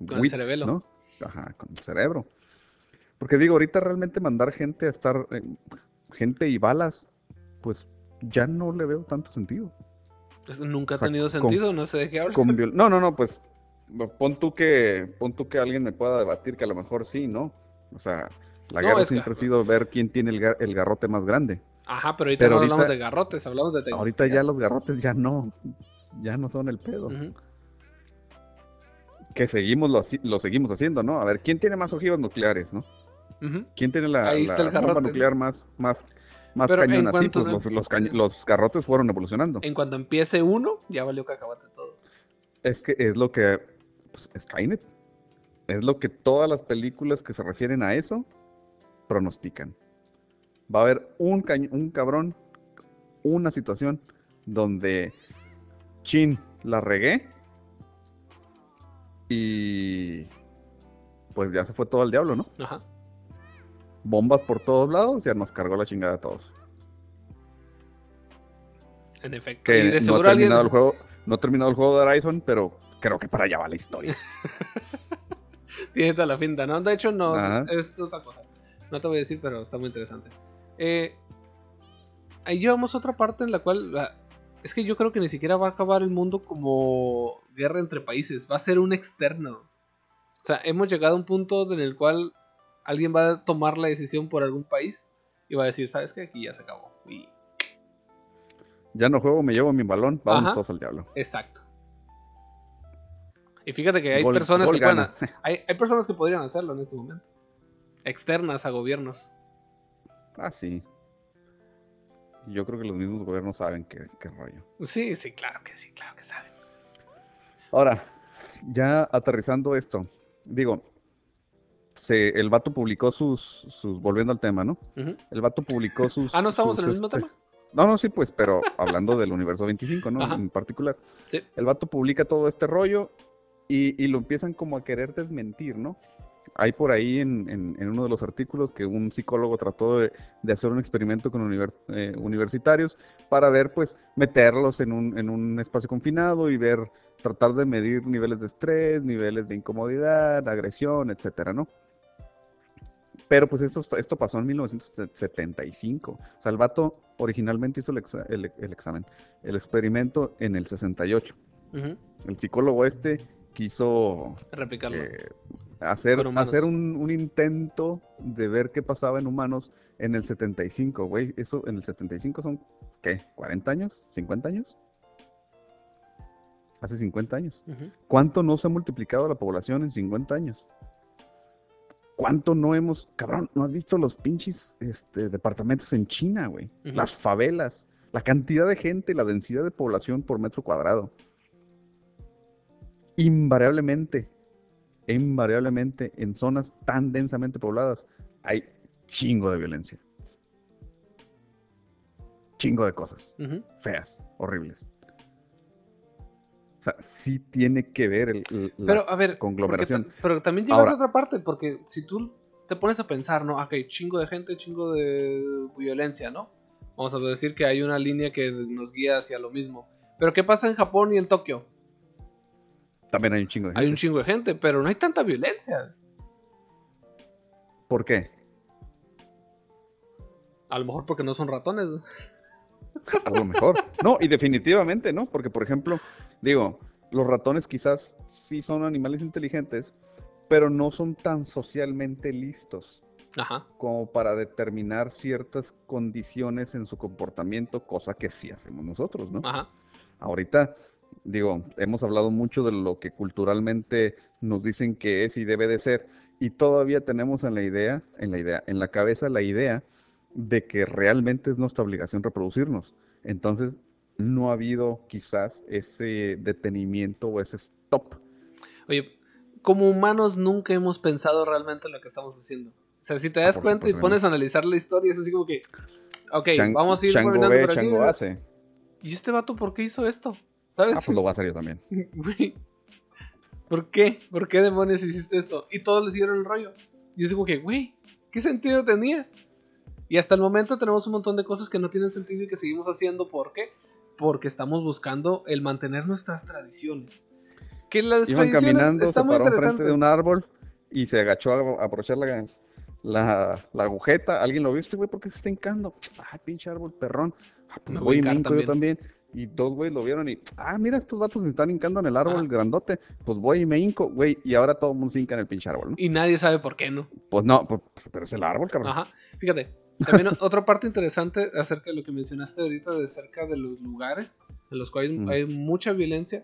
[SPEAKER 2] Con el cerebelo.
[SPEAKER 1] ¿no? Ajá, con el cerebro. Porque digo, ahorita realmente mandar gente a estar, eh, gente y balas, pues ya no le veo tanto sentido.
[SPEAKER 2] Pues nunca ha tenido sentido, no sé de qué hablas.
[SPEAKER 1] no, no, no, pues pon tú que pon tú que alguien me pueda debatir que a lo mejor sí, ¿no? O sea, la guerra siempre ha sido ver quién tiene el, garrote más grande.
[SPEAKER 2] Ajá, pero ahorita no hablamos de garrotes, hablamos de
[SPEAKER 1] Ahorita ya los garrotes ya no, ya no son el pedo. Que seguimos lo, seguimos haciendo, ¿no? A ver, ¿quién tiene más ojivas nucleares, no? ¿Quién tiene la, bomba nuclear más, más, más cañona? Sí, pues los, los, garrotes fueron evolucionando.
[SPEAKER 2] En cuanto empiece uno, ya valió acabate todo.
[SPEAKER 1] Es que es lo que, pues, Skynet, es lo que todas las películas que se refieren a eso pronostican. Va a haber un, un cabrón, una situación donde chin, la regué y pues ya se fue todo al diablo, ¿no? Ajá. Bombas por todos lados, ya nos cargó la chingada a todos.
[SPEAKER 2] En efecto.
[SPEAKER 1] Que no, ha terminado el juego, no ha terminado el juego de Horizon, pero creo que para allá va la historia.
[SPEAKER 2] Tiene toda la finta, ¿no? De hecho, no, es otra cosa. No te voy a decir, pero está muy interesante. Eh, ahí llevamos otra parte en la cual. Es que yo creo que ni siquiera va a acabar el mundo como guerra entre países. Va a ser un externo. O sea, hemos llegado a un punto en el cual alguien va a tomar la decisión por algún país y va a decir, ¿sabes qué? Aquí ya se acabó.
[SPEAKER 1] Ya no juego, me llevo mi balón, vamos todos al diablo.
[SPEAKER 2] Exacto. Y fíjate que hay personas que hay, hay personas que podrían hacerlo en este momento externas a gobiernos.
[SPEAKER 1] Ah, sí. Yo creo que los mismos gobiernos saben qué, rollo.
[SPEAKER 2] Sí, sí, claro que sí, claro que saben.
[SPEAKER 1] Ahora, ya aterrizando esto, digo, se, el vato publicó sus, sus, volviendo al tema, ¿no? El vato publicó sus...
[SPEAKER 2] ah, ¿no estamos en el mismo este, tema?
[SPEAKER 1] No, no, sí, pues, pero hablando del universo 25, ¿no? En particular. Sí. El vato publica todo este rollo y, y, lo empiezan como a querer desmentir, ¿no? hay por ahí en, uno de los artículos que un psicólogo trató de, hacer un experimento con eh, universitarios para ver, pues, meterlos en un, espacio confinado y ver, tratar de medir niveles de estrés, niveles de incomodidad, agresión, etcétera, ¿no? Pero pues esto, esto pasó en 1975. O sea, el vato originalmente hizo el, examen, el experimento en el 68. El psicólogo este quiso
[SPEAKER 2] replicarlo.
[SPEAKER 1] Eh, hacer, hacer un, intento de ver qué pasaba en humanos en el 75, güey. Eso en el 75 son, ¿qué? ¿40 años? ¿50 años? Hace 50 años. ¿Cuánto no se ha multiplicado la población en 50 años? ¿Cuánto no hemos, cabrón, no has visto los pinches este, departamentos en China, güey? Las favelas, la cantidad de gente, la densidad de población por metro cuadrado. Invariablemente, invariablemente en zonas tan densamente pobladas hay chingo de violencia. Chingo de cosas feas, horribles. O sea, sí tiene que ver el,
[SPEAKER 2] pero, a ver, conglomeración. pero también llegas a otra parte, porque si tú te pones a pensar, ¿no? Ok, chingo de gente, chingo de violencia, ¿no? Vamos a decir que hay una línea que nos guía hacia lo mismo. Pero ¿qué pasa en Japón y en Tokio?
[SPEAKER 1] También hay un chingo de gente.
[SPEAKER 2] Hay un chingo de gente, pero no hay tanta violencia.
[SPEAKER 1] ¿Por qué?
[SPEAKER 2] A lo mejor porque no son ratones.
[SPEAKER 1] A lo mejor. No, y definitivamente, ¿no? Porque, por ejemplo, digo, los ratones quizás sí son animales inteligentes, pero no son tan socialmente listos Ajá. como para determinar ciertas condiciones en su comportamiento, cosa que sí hacemos nosotros, ¿no? Ajá. Ahorita, digo, hemos hablado mucho de lo que culturalmente nos dicen que es y debe de ser, y todavía tenemos en la idea, en la idea, en la cabeza la idea de que realmente es nuestra obligación reproducirnos. Entonces, no ha habido quizás ese detenimiento o ese stop.
[SPEAKER 2] Oye, como humanos nunca hemos pensado realmente en lo que estamos haciendo. O sea, si te das cuenta y pones a analizar la historia, es así como que, ok, vamos a ir
[SPEAKER 1] chango ve, chango hace.
[SPEAKER 2] ¿Y este vato por qué hizo esto? ¿Sabes?
[SPEAKER 1] Ah, pues lo voy a hacer yo también.
[SPEAKER 2] ¿Por qué? ¿Por qué demonios hiciste esto? Y todos le siguieron el rollo. Y es como que, güey, ¿qué sentido tenía? Y hasta el momento tenemos un montón de cosas que no tienen sentido y que seguimos haciendo. ¿Por qué? Porque estamos buscando el mantener nuestras tradiciones.
[SPEAKER 1] Que las Iban caminando, está se paró enfrente de un árbol y se agachó a aprovechar la, la, agujeta. ¿Alguien lo vio? Este güey, ¿por qué se está hincando? Ay, pinche árbol, perrón. Ah, pues voy y me yo también. Y dos güeyes lo vieron y, ah, mira, estos vatos se están hincando en el árbol grandote. Pues voy y me hinco, güey. Y ahora todo el mundo se hinca en el pinche árbol, ¿no?
[SPEAKER 2] Y nadie sabe por qué, ¿no?
[SPEAKER 1] Pues no, pues, pero es el árbol, cabrón.
[SPEAKER 2] Ajá. Fíjate, también otra parte interesante acerca de lo que mencionaste ahorita de cerca de los lugares en los cuales hay mucha violencia.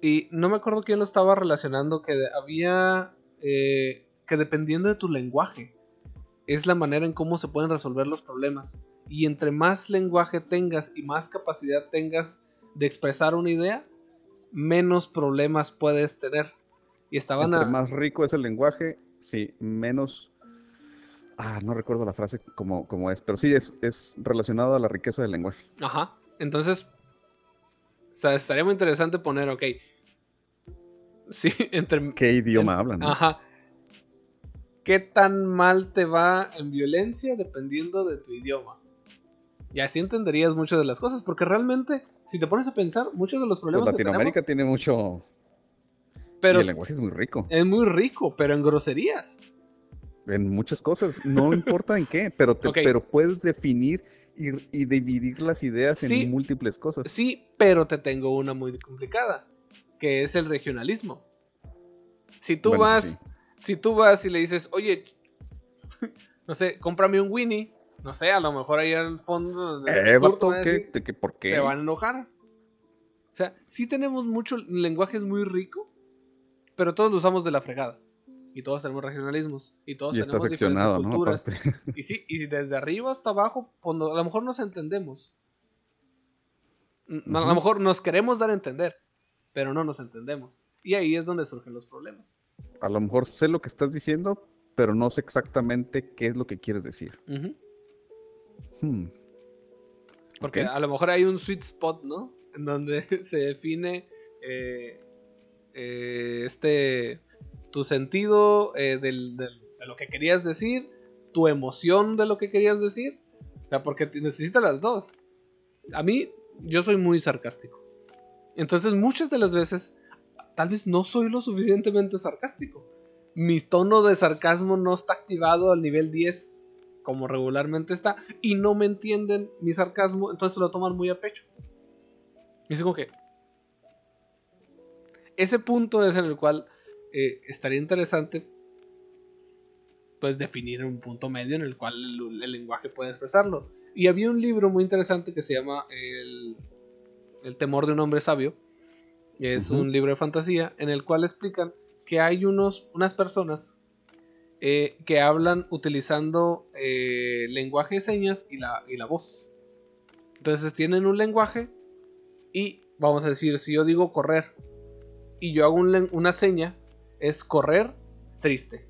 [SPEAKER 2] Y no me acuerdo quién lo estaba relacionando, que había... Eh, que dependiendo de tu lenguaje, es la manera en cómo se pueden resolver los problemas. Y entre más lenguaje tengas y más capacidad tengas de expresar una idea, menos problemas puedes tener. Y estaban
[SPEAKER 1] entre más rico es el lenguaje, sí, menos Ah, no recuerdo la frase como, como es, pero sí es, es relacionado a la riqueza del lenguaje.
[SPEAKER 2] Ajá. Entonces, estaría muy interesante poner, ok. Sí, entre.
[SPEAKER 1] ¿Qué idioma hablan?
[SPEAKER 2] Ajá. ¿Qué tan mal te va en violencia dependiendo de tu idioma? Y así entenderías muchas de las cosas, porque realmente, si te pones a pensar, muchos de los problemas.
[SPEAKER 1] Pues Latinoamérica tiene mucho.
[SPEAKER 2] Pero
[SPEAKER 1] el lenguaje es muy rico.
[SPEAKER 2] Es muy rico, pero en groserías
[SPEAKER 1] en muchas cosas, no importa en qué, pero, pero puedes definir y, dividir las ideas en múltiples cosas.
[SPEAKER 2] Sí, pero te tengo una muy complicada, que es el regionalismo. Si tú vas, si tú vas y le dices, oye, no sé, cómprame un Winnie, no sé, a lo mejor ahí al fondo
[SPEAKER 1] eh, ¿por qué?
[SPEAKER 2] se van a enojar. O sea, sí tenemos mucho lenguaje muy rico, pero todos lo usamos de la fregada y todos tenemos regionalismos y todos tenemos diferentes culturas. Y sí, y desde arriba hasta abajo, pues, a lo mejor nos entendemos. A lo mejor nos queremos dar a entender, pero no nos entendemos. Y ahí es donde surgen los problemas.
[SPEAKER 1] A lo mejor sé lo que estás diciendo, pero no sé exactamente qué es lo que quieres decir.
[SPEAKER 2] Hmm. Porque a lo mejor hay un sweet spot, ¿no? En donde se define eh, eh, este tu sentido eh, de lo que querías decir, tu emoción de lo que querías decir. O porque necesitas las dos. A mí, yo soy muy sarcástico. Entonces, muchas de las veces, tal vez no soy lo suficientemente sarcástico. Mi tono de sarcasmo no está activado al nivel 10 como regularmente está y no me entienden mi sarcasmo, entonces lo toman muy a pecho. Y es como que ese punto es en el cual eh, estaría interesante pues definir un punto medio en el cual el, lenguaje puede expresarlo. Y había un libro muy interesante que se llama El, temor de un hombre sabio. Es un libro de fantasía en el cual explican que hay unos, unas personas eh, que hablan utilizando eh, lenguaje de señas y la, y la voz. Entonces tienen un lenguaje y vamos a decir, si yo digo correr y yo hago una seña, es correr triste.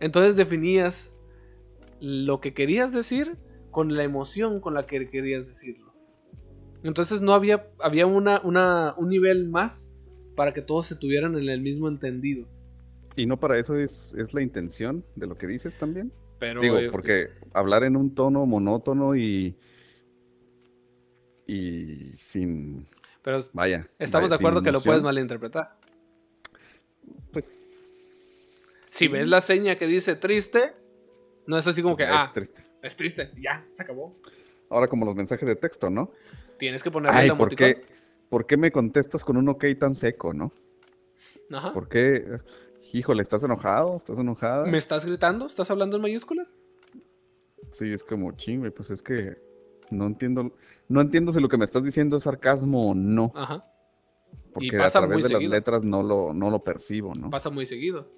[SPEAKER 2] Entonces definías lo que querías decir con la emoción con la que querías decirlo. Entonces no había, había una, un nivel más para que todos se tuvieran en el mismo entendido.
[SPEAKER 1] ¿Y no para eso es, la intención de lo que dices también? Pero, Digo, eh, porque hablar en un tono monótono y, y sin...
[SPEAKER 2] Pero vaya. Estamos de acuerdo que lo puedes malinterpretar
[SPEAKER 1] pues...
[SPEAKER 2] Si ves la seña que dice triste, no es así como que, ah, triste. es triste, ya, se acabó.
[SPEAKER 1] Ahora como los mensajes de texto, ¿no?
[SPEAKER 2] Tienes que ponerle la
[SPEAKER 1] ¿por qué, ¿por qué me contestas con un ok tan seco, no? Ajá. ¿Por qué? Híjole, ¿estás enojado? ¿Estás enojada?
[SPEAKER 2] ¿Me estás gritando? ¿Estás hablando en mayúsculas?
[SPEAKER 1] Sí, es como chingue, pues es que no entiendo, no entiendo si lo que me estás diciendo es sarcasmo o no. Ajá. Porque a través de las letras no lo, no lo percibo, ¿no?
[SPEAKER 2] Pasa muy seguido.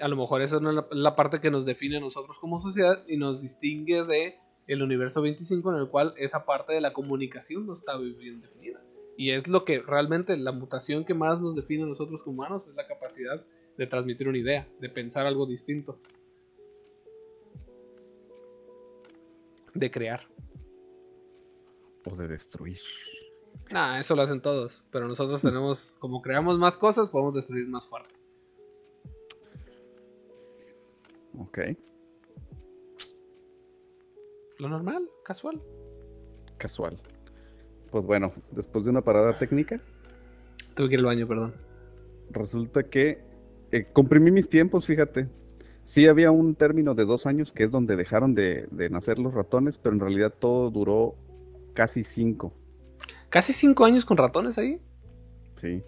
[SPEAKER 2] A lo mejor esa no es la, parte que nos define a nosotros como sociedad y nos distingue de el universo 25 en el cual esa parte de la comunicación no está bien definida. Y es lo que realmente la mutación que más nos define a nosotros como humanos es la capacidad de transmitir una idea, de pensar algo distinto. De crear.
[SPEAKER 1] O de destruir.
[SPEAKER 2] Nah, eso lo hacen todos. Pero nosotros tenemos, como creamos más cosas, podemos destruir más fuerte.
[SPEAKER 1] Ok.
[SPEAKER 2] Lo normal, casual.
[SPEAKER 1] Casual. Pues bueno, después de una parada técnica.
[SPEAKER 2] Tuve que ir al baño, perdón.
[SPEAKER 1] Resulta que eh, comprimí mis tiempos, fíjate. Sí había un término de dos años que es donde dejaron de, nacer los ratones, pero en realidad todo duró casi cinco.
[SPEAKER 2] ¿Casi cinco años con ratones ahí?
[SPEAKER 1] Sí.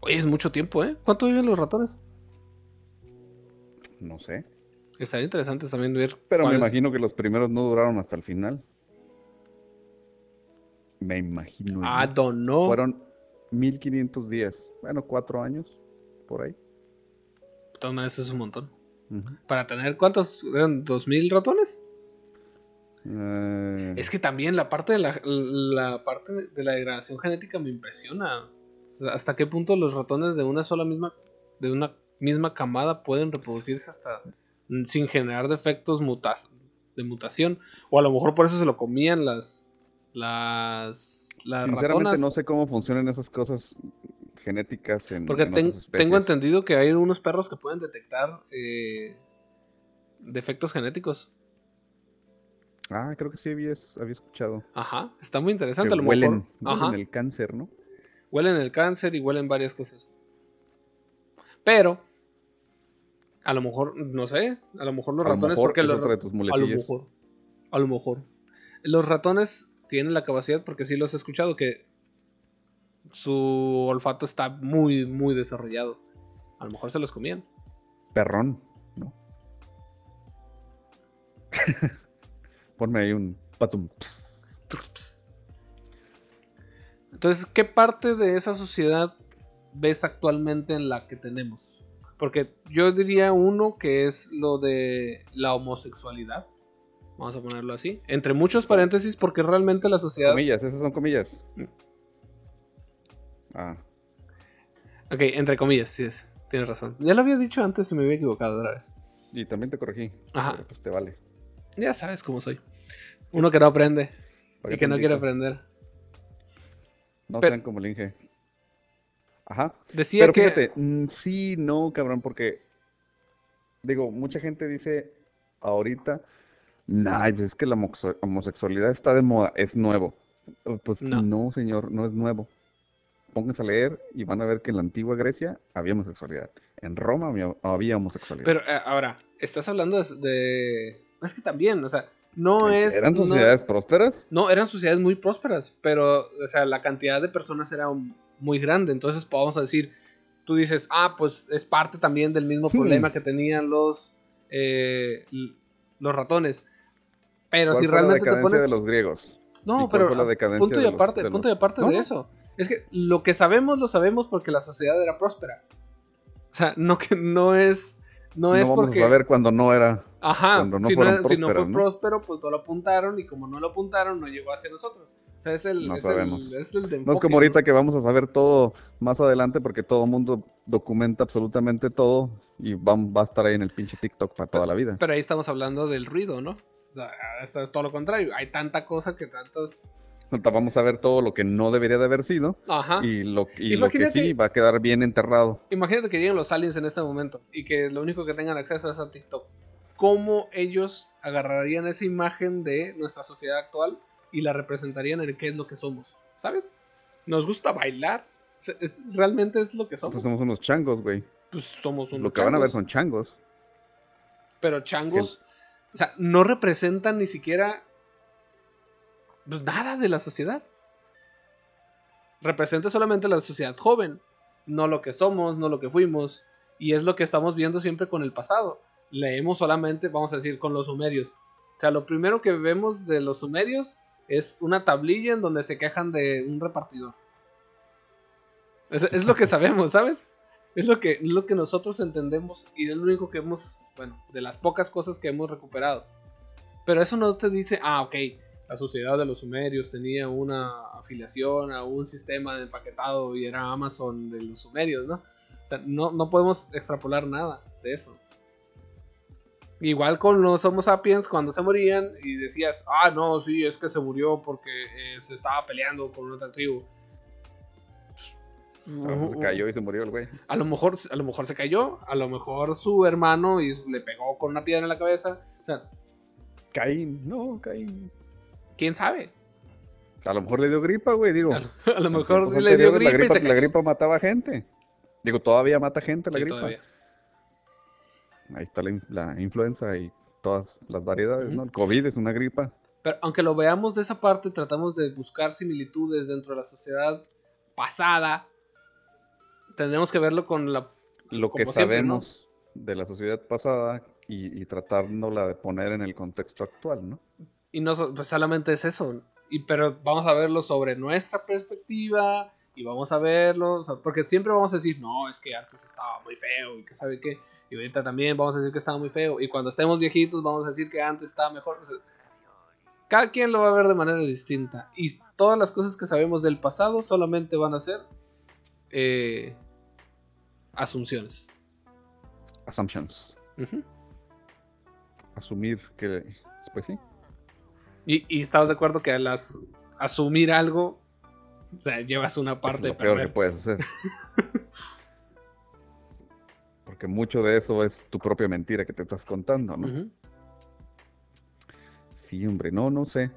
[SPEAKER 2] Oye, es mucho tiempo, ¿eh? ¿Cuánto viven los ratones?
[SPEAKER 1] No sé.
[SPEAKER 2] Estaría interesante también ver.
[SPEAKER 1] Pero me imagino que los primeros no duraron hasta el final. Me imagino.
[SPEAKER 2] Ah, know.
[SPEAKER 1] Fueron 1500 días. Bueno, cuatro años, por ahí.
[SPEAKER 2] De todas maneras, es un montón. Para tener, ¿cuántos? ¿Eran 2000 ratones? Eh. Es que también la parte de la, la parte de la degradación genética me impresiona. ¿Hasta qué punto los ratones de una sola misma, de una misma camada pueden reproducirse hasta sin generar defectos de mutación. O a lo mejor por eso se lo comían las. las. las
[SPEAKER 1] Sinceramente no sé cómo funcionan esas cosas genéticas en.
[SPEAKER 2] Porque tengo entendido que hay unos perros que pueden detectar eh, defectos genéticos.
[SPEAKER 1] Ah, creo que sí había, escuchado.
[SPEAKER 2] Ajá, está muy interesante. a lo
[SPEAKER 1] huelen, el cáncer, ¿no?
[SPEAKER 2] Huelen el cáncer y huelen varias cosas. Pero a lo mejor, no sé, a lo mejor los ratones, porque los, a lo mejor, a lo mejor, los ratones tienen la capacidad, porque sí los he escuchado, que su olfato está muy, muy desarrollado. A lo mejor se los comían.
[SPEAKER 1] Perrón, ¿no? Ponme ahí un patum.
[SPEAKER 2] Entonces, ¿qué parte de esa sociedad ves actualmente en la que tenemos? Porque yo diría uno que es lo de la homosexualidad. Vamos a ponerlo así. Entre muchos paréntesis, porque realmente la sociedad.
[SPEAKER 1] Comillas, esas son comillas. Mm.
[SPEAKER 2] Ah. Ok, entre comillas, sí es. Tienes razón. Ya lo había dicho antes y me había equivocado otra vez.
[SPEAKER 1] Y también te corregí. Ajá. Pues te vale.
[SPEAKER 2] Ya sabes cómo soy. Uno que no aprende. Y que no quiere aprender.
[SPEAKER 1] No sean como el Inge. Ajá.
[SPEAKER 2] Decía
[SPEAKER 1] Pero fíjate, mm, sí, no, cabrón, porque digo, mucha gente dice ahorita, nah, pues es que la homosexualidad está de moda, es nuevo. Pues no. señor, no es nuevo. Pónganse a leer y van a ver que en la antigua Grecia había homosexualidad. En Roma había, homosexualidad.
[SPEAKER 2] Pero eh, ahora, estás hablando de, Es que también, o sea, no pues, es...
[SPEAKER 1] ¿Eran sociedades prósperas?
[SPEAKER 2] No, eran sociedades muy prósperas, pero, o sea, la cantidad de personas era muy grande. Entonces podemos decir, tú dices, ah, pues es parte también del mismo hmm. problema que tenían los, eh, los ratones. Pero si realmente
[SPEAKER 1] te pones... de los griegos?
[SPEAKER 2] No, pero punto y aparte, punto y aparte de eso. Es que lo que sabemos lo sabemos porque la sociedad era próspera. O sea, no que no es no, es vamos porque
[SPEAKER 1] a ver cuando no era
[SPEAKER 2] Ajá, no si, no, si, no, fue próspero, pues no lo apuntaron y como no lo apuntaron no llegó hacia nosotros. O sea, es el,
[SPEAKER 1] no
[SPEAKER 2] es
[SPEAKER 1] sabemos. El, no es como ahorita que vamos a saber todo más adelante porque todo el mundo documenta absolutamente todo y va, va, a estar ahí en el pinche TikTok para toda la vida.
[SPEAKER 2] Pero ahí estamos hablando del ruido, ¿no? Esto es todo lo contrario. Hay tanta cosa que tantos...
[SPEAKER 1] Vamos a ver todo lo que no debería de haber sido Ajá. y, lo, y lo que sí va a quedar bien enterrado.
[SPEAKER 2] Imagínate que lleguen los aliens en este momento y que lo único que tengan acceso es a TikTok. ¿Cómo ellos agarrarían esa imagen de nuestra sociedad actual y la representarían en qué es lo que somos. ¿Sabes? Nos gusta bailar. realmente es lo que somos.
[SPEAKER 1] Pues somos unos changos, güey.
[SPEAKER 2] Pues somos unos
[SPEAKER 1] Lo que van a ver son changos.
[SPEAKER 2] Pero changos, o sea, no representan ni siquiera pues, nada de la sociedad. Representa solamente la sociedad joven, no lo que somos, no lo que fuimos. Y es lo que estamos viendo siempre con el pasado. Leemos solamente, vamos a decir, con los sumerios. O sea, lo primero que vemos de los sumerios es una tablilla en donde se quejan de un repartidor. Es, lo que sabemos, ¿sabes? Es lo que, lo que nosotros entendemos y es lo único que hemos, bueno, de las pocas cosas que hemos recuperado. Pero eso no te dice, ah, ok, la sociedad de los sumerios tenía una afiliación a un sistema de empaquetado y era Amazon de los sumerios, ¿no? O sea, no, no podemos extrapolar nada de eso. Igual con los Homo sapiens cuando se morían y decías, ah, no, sí, es que se murió porque eh, se estaba peleando con otra tribu.
[SPEAKER 1] se cayó y se murió el güey.
[SPEAKER 2] A lo mejor, a lo mejor se cayó, a lo mejor su hermano y le pegó con una piedra en la cabeza. O sea,
[SPEAKER 1] Caín, no, Caín
[SPEAKER 2] quién sabe.
[SPEAKER 1] A lo mejor le dio gripa, güey, digo.
[SPEAKER 2] A lo, mejor le dio gripa.
[SPEAKER 1] La gripa, la gripa mataba gente. Digo, todavía mata gente la gripa. Ahí está la, influenza y todas las variedades, ¿no? El COVID es una gripa.
[SPEAKER 2] Pero aunque lo veamos de esa parte, tratamos de buscar similitudes dentro de la sociedad pasada. Tendremos que verlo con la...
[SPEAKER 1] Lo que sabemos de la sociedad pasada y, y tratándola de poner en el contexto actual, ¿no?
[SPEAKER 2] Y no pues solamente es eso. Y, pero vamos a verlo sobre nuestra perspectiva y vamos a verlo, porque siempre vamos a decir, no, es que antes estaba muy feo y que sabe qué, y ahorita también vamos a decir que estaba muy feo, y cuando estemos viejitos vamos a decir que antes estaba mejor. cada quien lo va a ver de manera distinta, y todas las cosas que sabemos del pasado solamente van a ser eh, asunciones.
[SPEAKER 1] Assumptions. Asumir que, pues sí,
[SPEAKER 2] y, y estamos de acuerdo que al asumir algo, o sea, llevas una parte
[SPEAKER 1] es lo peor que puedes hacer. Porque mucho de eso es tu propia mentira que te estás contando, ¿no? Sí, hombre, no, no sé.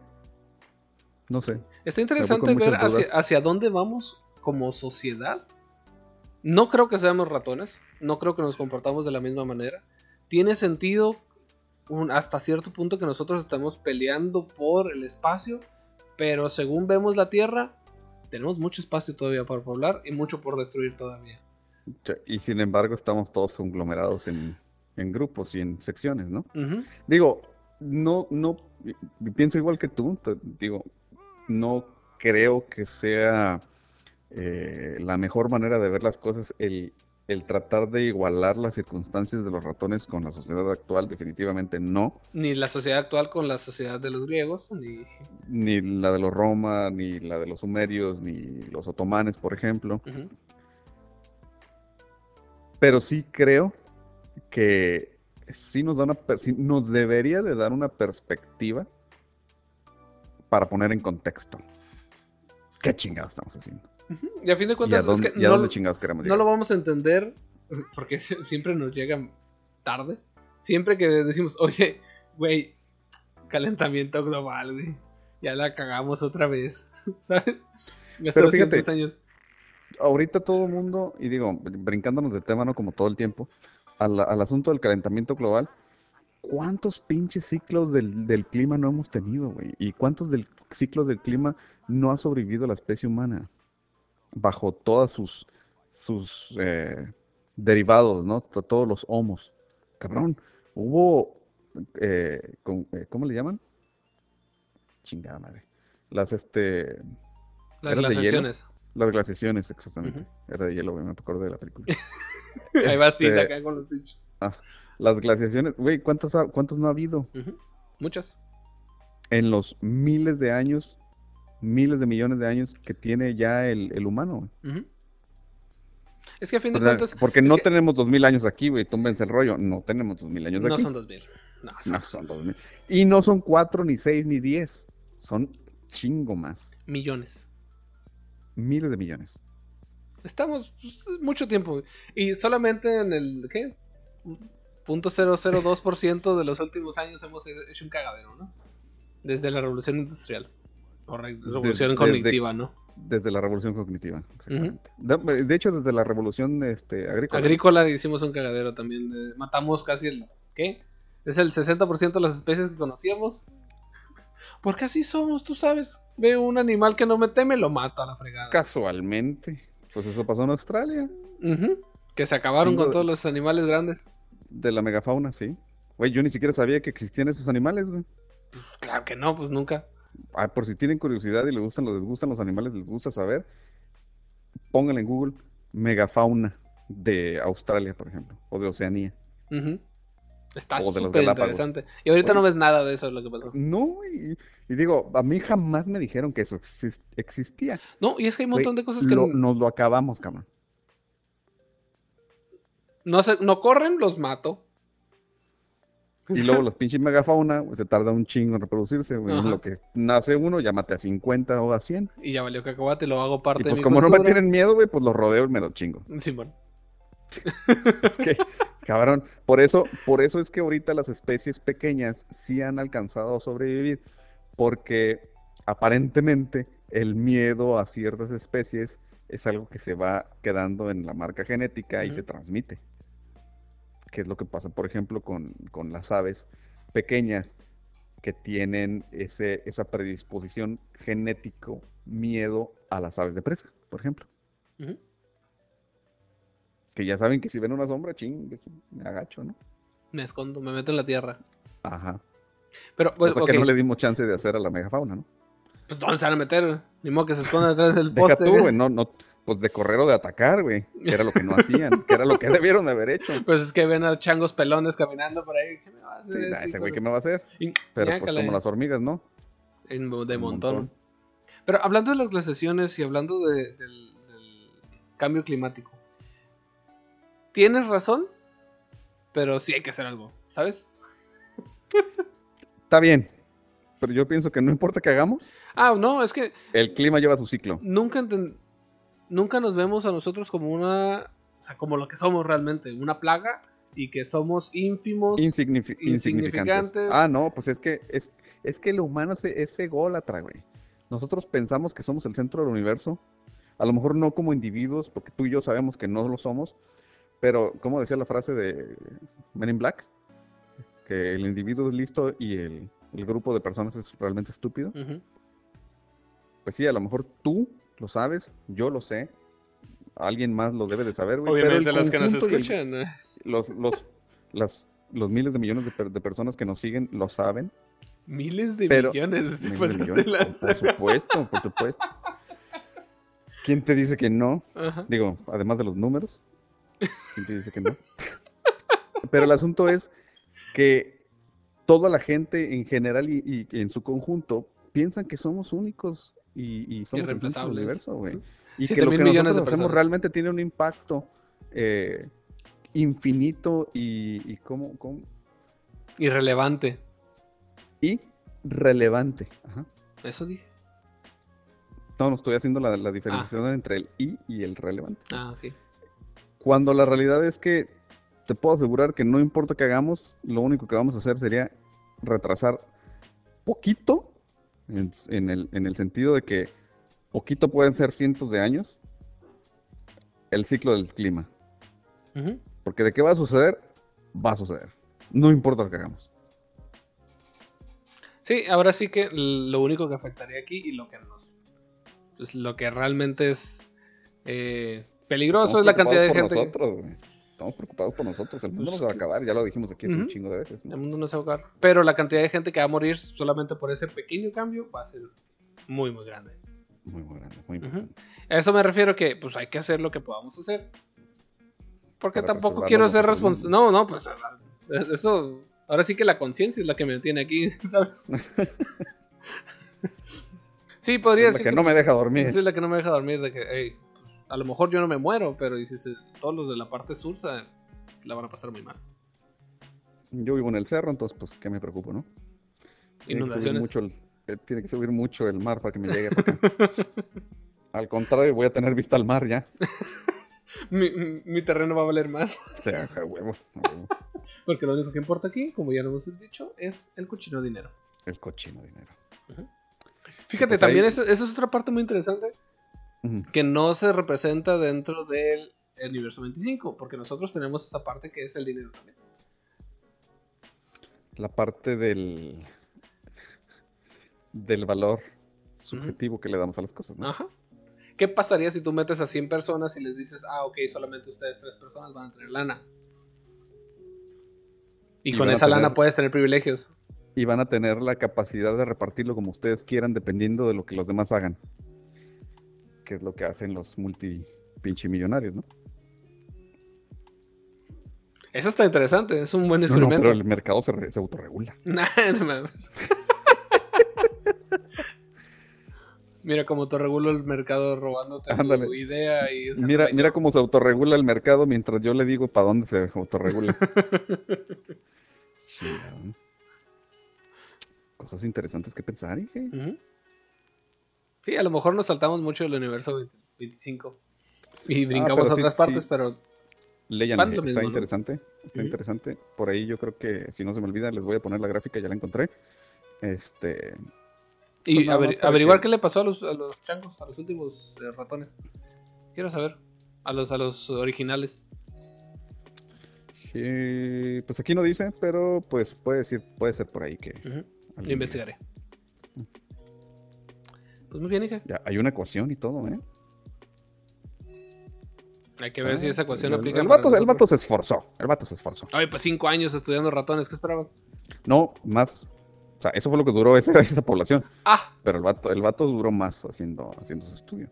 [SPEAKER 1] No sé.
[SPEAKER 2] Está interesante ver hacia, hacia, dónde vamos como sociedad. No creo que seamos ratones. No creo que nos comportamos de la misma manera. Tiene sentido hasta cierto punto que nosotros estamos peleando por el espacio, pero según vemos la Tierra, tenemos mucho espacio todavía para poblar y mucho por destruir todavía.
[SPEAKER 1] Y sin embargo estamos todos conglomerados en, grupos y en secciones, ¿no? Digo, no, no, pienso igual que tú, digo, no creo que sea eh, la mejor manera de ver las cosas el el tratar de igualar las circunstancias de los ratones con la sociedad actual, definitivamente no.
[SPEAKER 2] Ni la sociedad actual con la sociedad de los griegos, ni...
[SPEAKER 1] Ni la de los Roma, ni la de los sumerios, ni los otomanes, por ejemplo. Pero sí creo que sí nos, da una, nos debería de dar una perspectiva para poner en contexto qué chingados estamos haciendo.
[SPEAKER 2] Y a fin de cuentas, no, no lo vamos a entender porque siempre nos llegan tarde. Siempre que decimos, oye, güey, calentamiento global, güey, ya la cagamos otra vez, ¿sabes?
[SPEAKER 1] Pero fíjate, años. ahorita todo el mundo, y digo, brincándonos de tema, ¿no? Como todo el tiempo, al, asunto del calentamiento global, ¿cuántos pinches ciclos del, del clima no hemos tenido, güey? ¿Y cuántos del, ciclos del clima no ha sobrevivido la especie humana? Bajo todas sus, sus eh, derivados, ¿no? Todos los homos. Cabrón, hubo, eh, eh, ¿cómo le llaman? Chingada madre. Las, este...
[SPEAKER 2] Las glaciaciones.
[SPEAKER 1] Las glaciaciones, exactamente. Era de hielo, me acuerdo de la película.
[SPEAKER 2] Ahí va este, acá con los bichos.
[SPEAKER 1] Ah, las glaciaciones, güey, ¿cuántos, ¿cuántos no ha habido?
[SPEAKER 2] Muchas.
[SPEAKER 1] En los miles de años miles de millones de años que tiene ya el, humano.
[SPEAKER 2] Es que a fin de cuentas.
[SPEAKER 1] Porque no tenemos dos mil años aquí, güey. Túmbense el rollo. No tenemos dos mil años
[SPEAKER 2] aquí.
[SPEAKER 1] No
[SPEAKER 2] son dos mil.
[SPEAKER 1] No, son dos mil. Y no son cuatro, ni seis, ni diez. Son chingo más.
[SPEAKER 2] Millones.
[SPEAKER 1] Miles de millones.
[SPEAKER 2] Estamos pues, mucho tiempo. Y solamente en el. ¿Qué? Punto ciento de los últimos años hemos hecho un cagadero, ¿no? Desde la revolución industrial. Revolución cognitiva, ¿no?
[SPEAKER 1] Desde la revolución cognitiva, exactamente. de, hecho, desde la revolución este, agrícola.
[SPEAKER 2] Agrícola hicimos un cagadero también. matamos casi el. ¿Qué? Es el 60% de las especies que conocíamos. Porque así somos, tú sabes. Veo un animal que no me teme, lo mato a la fregada.
[SPEAKER 1] Casualmente. Pues eso pasó en Australia.
[SPEAKER 2] Que se acabaron con todos los animales grandes.
[SPEAKER 1] De la megafauna, sí. Güey, yo ni siquiera sabía que existían esos animales, güey.
[SPEAKER 2] Claro que no, pues nunca.
[SPEAKER 1] Ah, por si tienen curiosidad y les gustan, les gustan los animales, les gusta saber, pónganle en Google megafauna de Australia, por ejemplo, o de Oceanía.
[SPEAKER 2] Está súper interesante. Y ahorita no ves nada de eso, es lo que pasó.
[SPEAKER 1] No, y, digo, a mí jamás me dijeron que eso existía.
[SPEAKER 2] No, y es que hay un montón de cosas que...
[SPEAKER 1] nos lo acabamos, cabrón.
[SPEAKER 2] No, se, no corren, los mato.
[SPEAKER 1] Y luego los pinches megafauna, se tarda un chingo en reproducirse, güey. lo que nace uno, llámate a 50 o a 100.
[SPEAKER 2] Y ya valió cacahuate, lo hago parte y
[SPEAKER 1] pues como no me tienen miedo, güey, pues los rodeo y me los chingo.
[SPEAKER 2] Sí, bueno.
[SPEAKER 1] es que, cabrón, por eso, por eso es que ahorita las especies pequeñas sí han alcanzado a sobrevivir, porque aparentemente el miedo a ciertas especies es algo que se va quedando en la marca genética y se transmite que es lo que pasa, por ejemplo, con, las aves pequeñas que tienen ese, esa predisposición genético, miedo a las aves de presa, por ejemplo. Que ya saben que si ven una sombra, ching, me agacho, ¿no?
[SPEAKER 2] Me escondo, me meto en la tierra.
[SPEAKER 1] Ajá.
[SPEAKER 2] Pero, pues,
[SPEAKER 1] o sea que no le dimos chance de hacer a la megafauna, ¿no?
[SPEAKER 2] Pues ¿dónde se van a meter? Ni modo que se esconda detrás del poste. Deja
[SPEAKER 1] tú, no, no, pues de correr o de atacar, güey. Que era lo que no hacían, que era lo que debieron de haber hecho.
[SPEAKER 2] Pues es que ven a changos pelones caminando por ahí. ¿Qué me va a hacer?
[SPEAKER 1] Sí, ese güey, ¿qué me va a hacer? Pero pues como las hormigas, ¿no?
[SPEAKER 2] de montón. Pero hablando de las glaciaciones y hablando del, del, cambio climático, tienes razón, pero sí hay que hacer algo, ¿sabes?
[SPEAKER 1] Está bien, pero yo pienso que no importa que hagamos.
[SPEAKER 2] Ah, no, es que...
[SPEAKER 1] El clima lleva su ciclo.
[SPEAKER 2] Nunca entendí nunca nos vemos a nosotros como una, o sea, como lo que somos realmente, una plaga y que somos ínfimos, insignificantes.
[SPEAKER 1] Ah, no, pues es que es, es que el humano es, es ególatra, güey. Nosotros pensamos que somos el centro del universo. A lo mejor no como individuos, porque tú y yo sabemos que no lo somos. Pero, como decía la frase de Men in Black? Que el individuo es listo y el, grupo de personas es realmente estúpido. Pues sí, a lo mejor tú lo sabes, yo lo sé, alguien más lo debe de saber,
[SPEAKER 2] güey. Obviamente los que nos escuchan. ¿eh?
[SPEAKER 1] los, los, las, los miles de millones de, personas que nos siguen lo saben.
[SPEAKER 2] Miles de millones, de
[SPEAKER 1] por, supuesto, por supuesto. ¿Quién te dice que no? Digo, además de los números. ¿Quién te dice que no? Pero el asunto es que toda la gente en general y en su conjunto piensan que somos únicos y, y somos el universo, güey. Y que lo que nosotros hacemos realmente tiene un impacto eh, infinito y, y ¿cómo, cómo?
[SPEAKER 2] Irrelevante.
[SPEAKER 1] Y relevante. Ajá.
[SPEAKER 2] Eso dije.
[SPEAKER 1] No, no estoy haciendo la, diferenciación ah. entre el y y el relevante.
[SPEAKER 2] Ah, ok.
[SPEAKER 1] Cuando la realidad es que te puedo asegurar que no importa qué hagamos, lo único que vamos a hacer sería retrasar poquito en, el, en el sentido de que poquito pueden ser cientos de años el ciclo del clima. Porque de qué va a suceder, va a suceder. No importa lo que hagamos.
[SPEAKER 2] Sí, ahora sí que lo único que afectaría aquí y lo que nos. Pues lo que realmente es eh, peligroso es la cantidad de gente.
[SPEAKER 1] Nosotros, Estamos preocupados por nosotros. El mundo no se va a acabar, ya lo dijimos aquí un chingo de veces.
[SPEAKER 2] El mundo no se va a acabar. Pero la cantidad de gente que va a morir solamente por ese pequeño cambio va a ser muy, muy grande.
[SPEAKER 1] Muy, muy grande, muy importante.
[SPEAKER 2] A eso me refiero que pues hay que hacer lo que podamos hacer. Porque tampoco quiero ser responsable. No, no, pues eso. Ahora sí que la conciencia es la que me tiene aquí, ¿sabes? sí, podría
[SPEAKER 1] ser. La que no me deja dormir.
[SPEAKER 2] Sí, la que no me deja dormir. De que, a lo mejor yo no me muero, pero dices, todos los de la parte sur la van a pasar muy mal.
[SPEAKER 1] Yo vivo en el cerro, entonces, pues, ¿qué me preocupo, no?
[SPEAKER 2] Inundaciones.
[SPEAKER 1] Eh, tiene que subir mucho el mar para que me llegue al contrario, voy a tener vista al mar ya.
[SPEAKER 2] mi, terreno va a valer más.
[SPEAKER 1] O sea, huevo,
[SPEAKER 2] Porque lo único que importa aquí, como ya lo hemos dicho, es el cochino dinero.
[SPEAKER 1] El cochino dinero.
[SPEAKER 2] Fíjate, pues también esa es otra parte muy interesante que no se representa dentro del universo 25, porque nosotros tenemos esa parte que es el dinero también.
[SPEAKER 1] La parte del del valor subjetivo que le damos a las cosas, ¿no?
[SPEAKER 2] Ajá. ¿Qué pasaría si tú metes a 100 personas y les dices, ah, ok, solamente ustedes tres personas van a tener lana? Y, con esa lana puedes tener privilegios.
[SPEAKER 1] Y van a tener la capacidad de repartirlo como ustedes quieran, dependiendo de lo que los demás hagan que es lo que hacen los multi pinche millonarios, ¿no?
[SPEAKER 2] Eso está interesante, es un buen instrumento.
[SPEAKER 1] pero el mercado se, se autorregula.
[SPEAKER 2] no mames. Mira cómo autorregula el mercado robándote tu idea y
[SPEAKER 1] Mira, mira cómo se autorregula el mercado mientras yo le digo para dónde se autorregula. Cosas interesantes que pensar, ¿eh?
[SPEAKER 2] Sí, a lo mejor nos saltamos mucho del universo 25 y ah, brincamos a otras partes, pero
[SPEAKER 1] Leyan, está interesante, está interesante. Por ahí yo creo que, si no se me olvida, les voy a poner la gráfica, ya la encontré. Este,
[SPEAKER 2] y pues averiguar qué le pasó a los, a los changos, a los últimos eh, ratones. Quiero saber. A los, a los originales.
[SPEAKER 1] pues aquí no dice, pero pues puede decir, puede ser por ahí que.
[SPEAKER 2] Investigaré. Pues muy bien, hija.
[SPEAKER 1] Ya, hay una ecuación y todo, ¿eh?
[SPEAKER 2] Hay que ver si esa ecuación aplica.
[SPEAKER 1] El vato, el vato se esforzó. El vato se esforzó.
[SPEAKER 2] Ay, pues cinco años estudiando ratones, ¿qué esperabas?
[SPEAKER 1] No, más o sea, eso fue lo que duró esa, esa población.
[SPEAKER 2] Ah.
[SPEAKER 1] Pero el vato, el vato duró más haciendo, haciendo su estudio.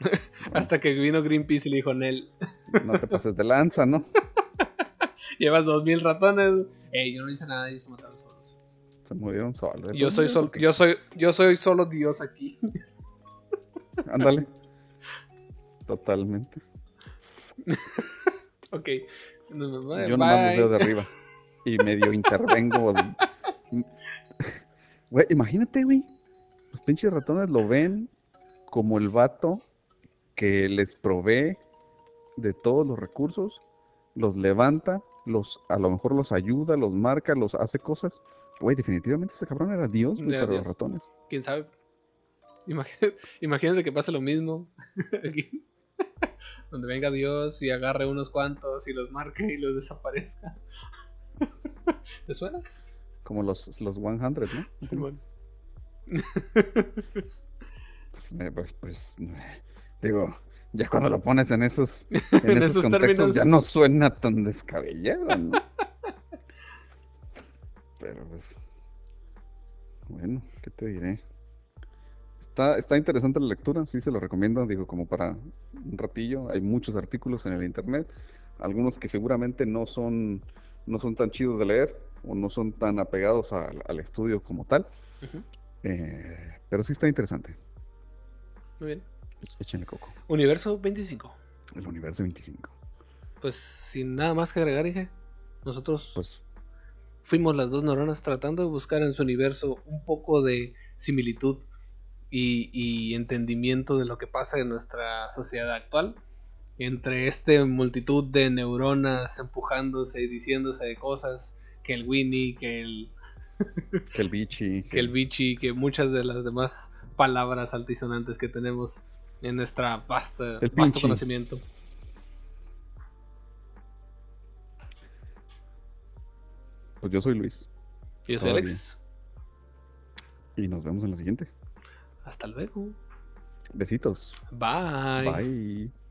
[SPEAKER 2] Hasta que vino Greenpeace y le dijo, Nel.
[SPEAKER 1] no te pases de lanza, ¿no?
[SPEAKER 2] Llevas dos mil ratones. Ey, yo no hice nada, ellos se mataron.
[SPEAKER 1] Se murieron solos.
[SPEAKER 2] Yo soy, yo, soy, yo soy solo Dios aquí.
[SPEAKER 1] Ándale. Totalmente.
[SPEAKER 2] ok.
[SPEAKER 1] yo nomás los veo de arriba. Y medio intervengo Güey, imagínate, güey. Los pinches ratones lo ven como el vato que les provee de todos los recursos, los levanta, los, a lo mejor los ayuda, los marca, los hace cosas. Güey, definitivamente ese cabrón era Dios para los ratones.
[SPEAKER 2] ¿Quién sabe? Imagínate, que pase lo mismo aquí. Donde venga Dios y agarre unos cuantos y los marque y los desaparezca. ¿Te suena?
[SPEAKER 1] Como los, los 100, ¿no?
[SPEAKER 2] Sí, bueno.
[SPEAKER 1] pues, pues, pues, digo, ya cuando lo pones en esos, en, esos, contextos ya no suena tan descabellado, ¿no? Pero pues, bueno, ¿qué te diré? Está, está interesante la lectura, sí se lo recomiendo, digo, como para un ratillo. Hay muchos artículos en el internet, algunos que seguramente no son, no son tan chidos de leer, o no son tan apegados al, estudio como tal. Eh, pero sí está interesante.
[SPEAKER 2] Muy bien.
[SPEAKER 1] Pues échenle coco.
[SPEAKER 2] Universo 25.
[SPEAKER 1] El universo 25.
[SPEAKER 2] Pues sin nada más que agregar, dije. Nosotros pues, fuimos las dos neuronas tratando de buscar en su universo un poco de similitud y, y entendimiento de lo que pasa en nuestra sociedad actual entre este multitud de neuronas empujándose y diciéndose de cosas que el Winnie, que el.
[SPEAKER 1] que el Bichi.
[SPEAKER 2] Que el Bichi, que muchas de las demás palabras altisonantes que tenemos en nuestra vasta, vasto conocimiento.
[SPEAKER 1] Pues yo soy Luis.
[SPEAKER 2] Yo soy Alex.
[SPEAKER 1] Y nos vemos en la siguiente.
[SPEAKER 2] Hasta luego.
[SPEAKER 1] Besitos.
[SPEAKER 2] Bye.
[SPEAKER 1] Bye.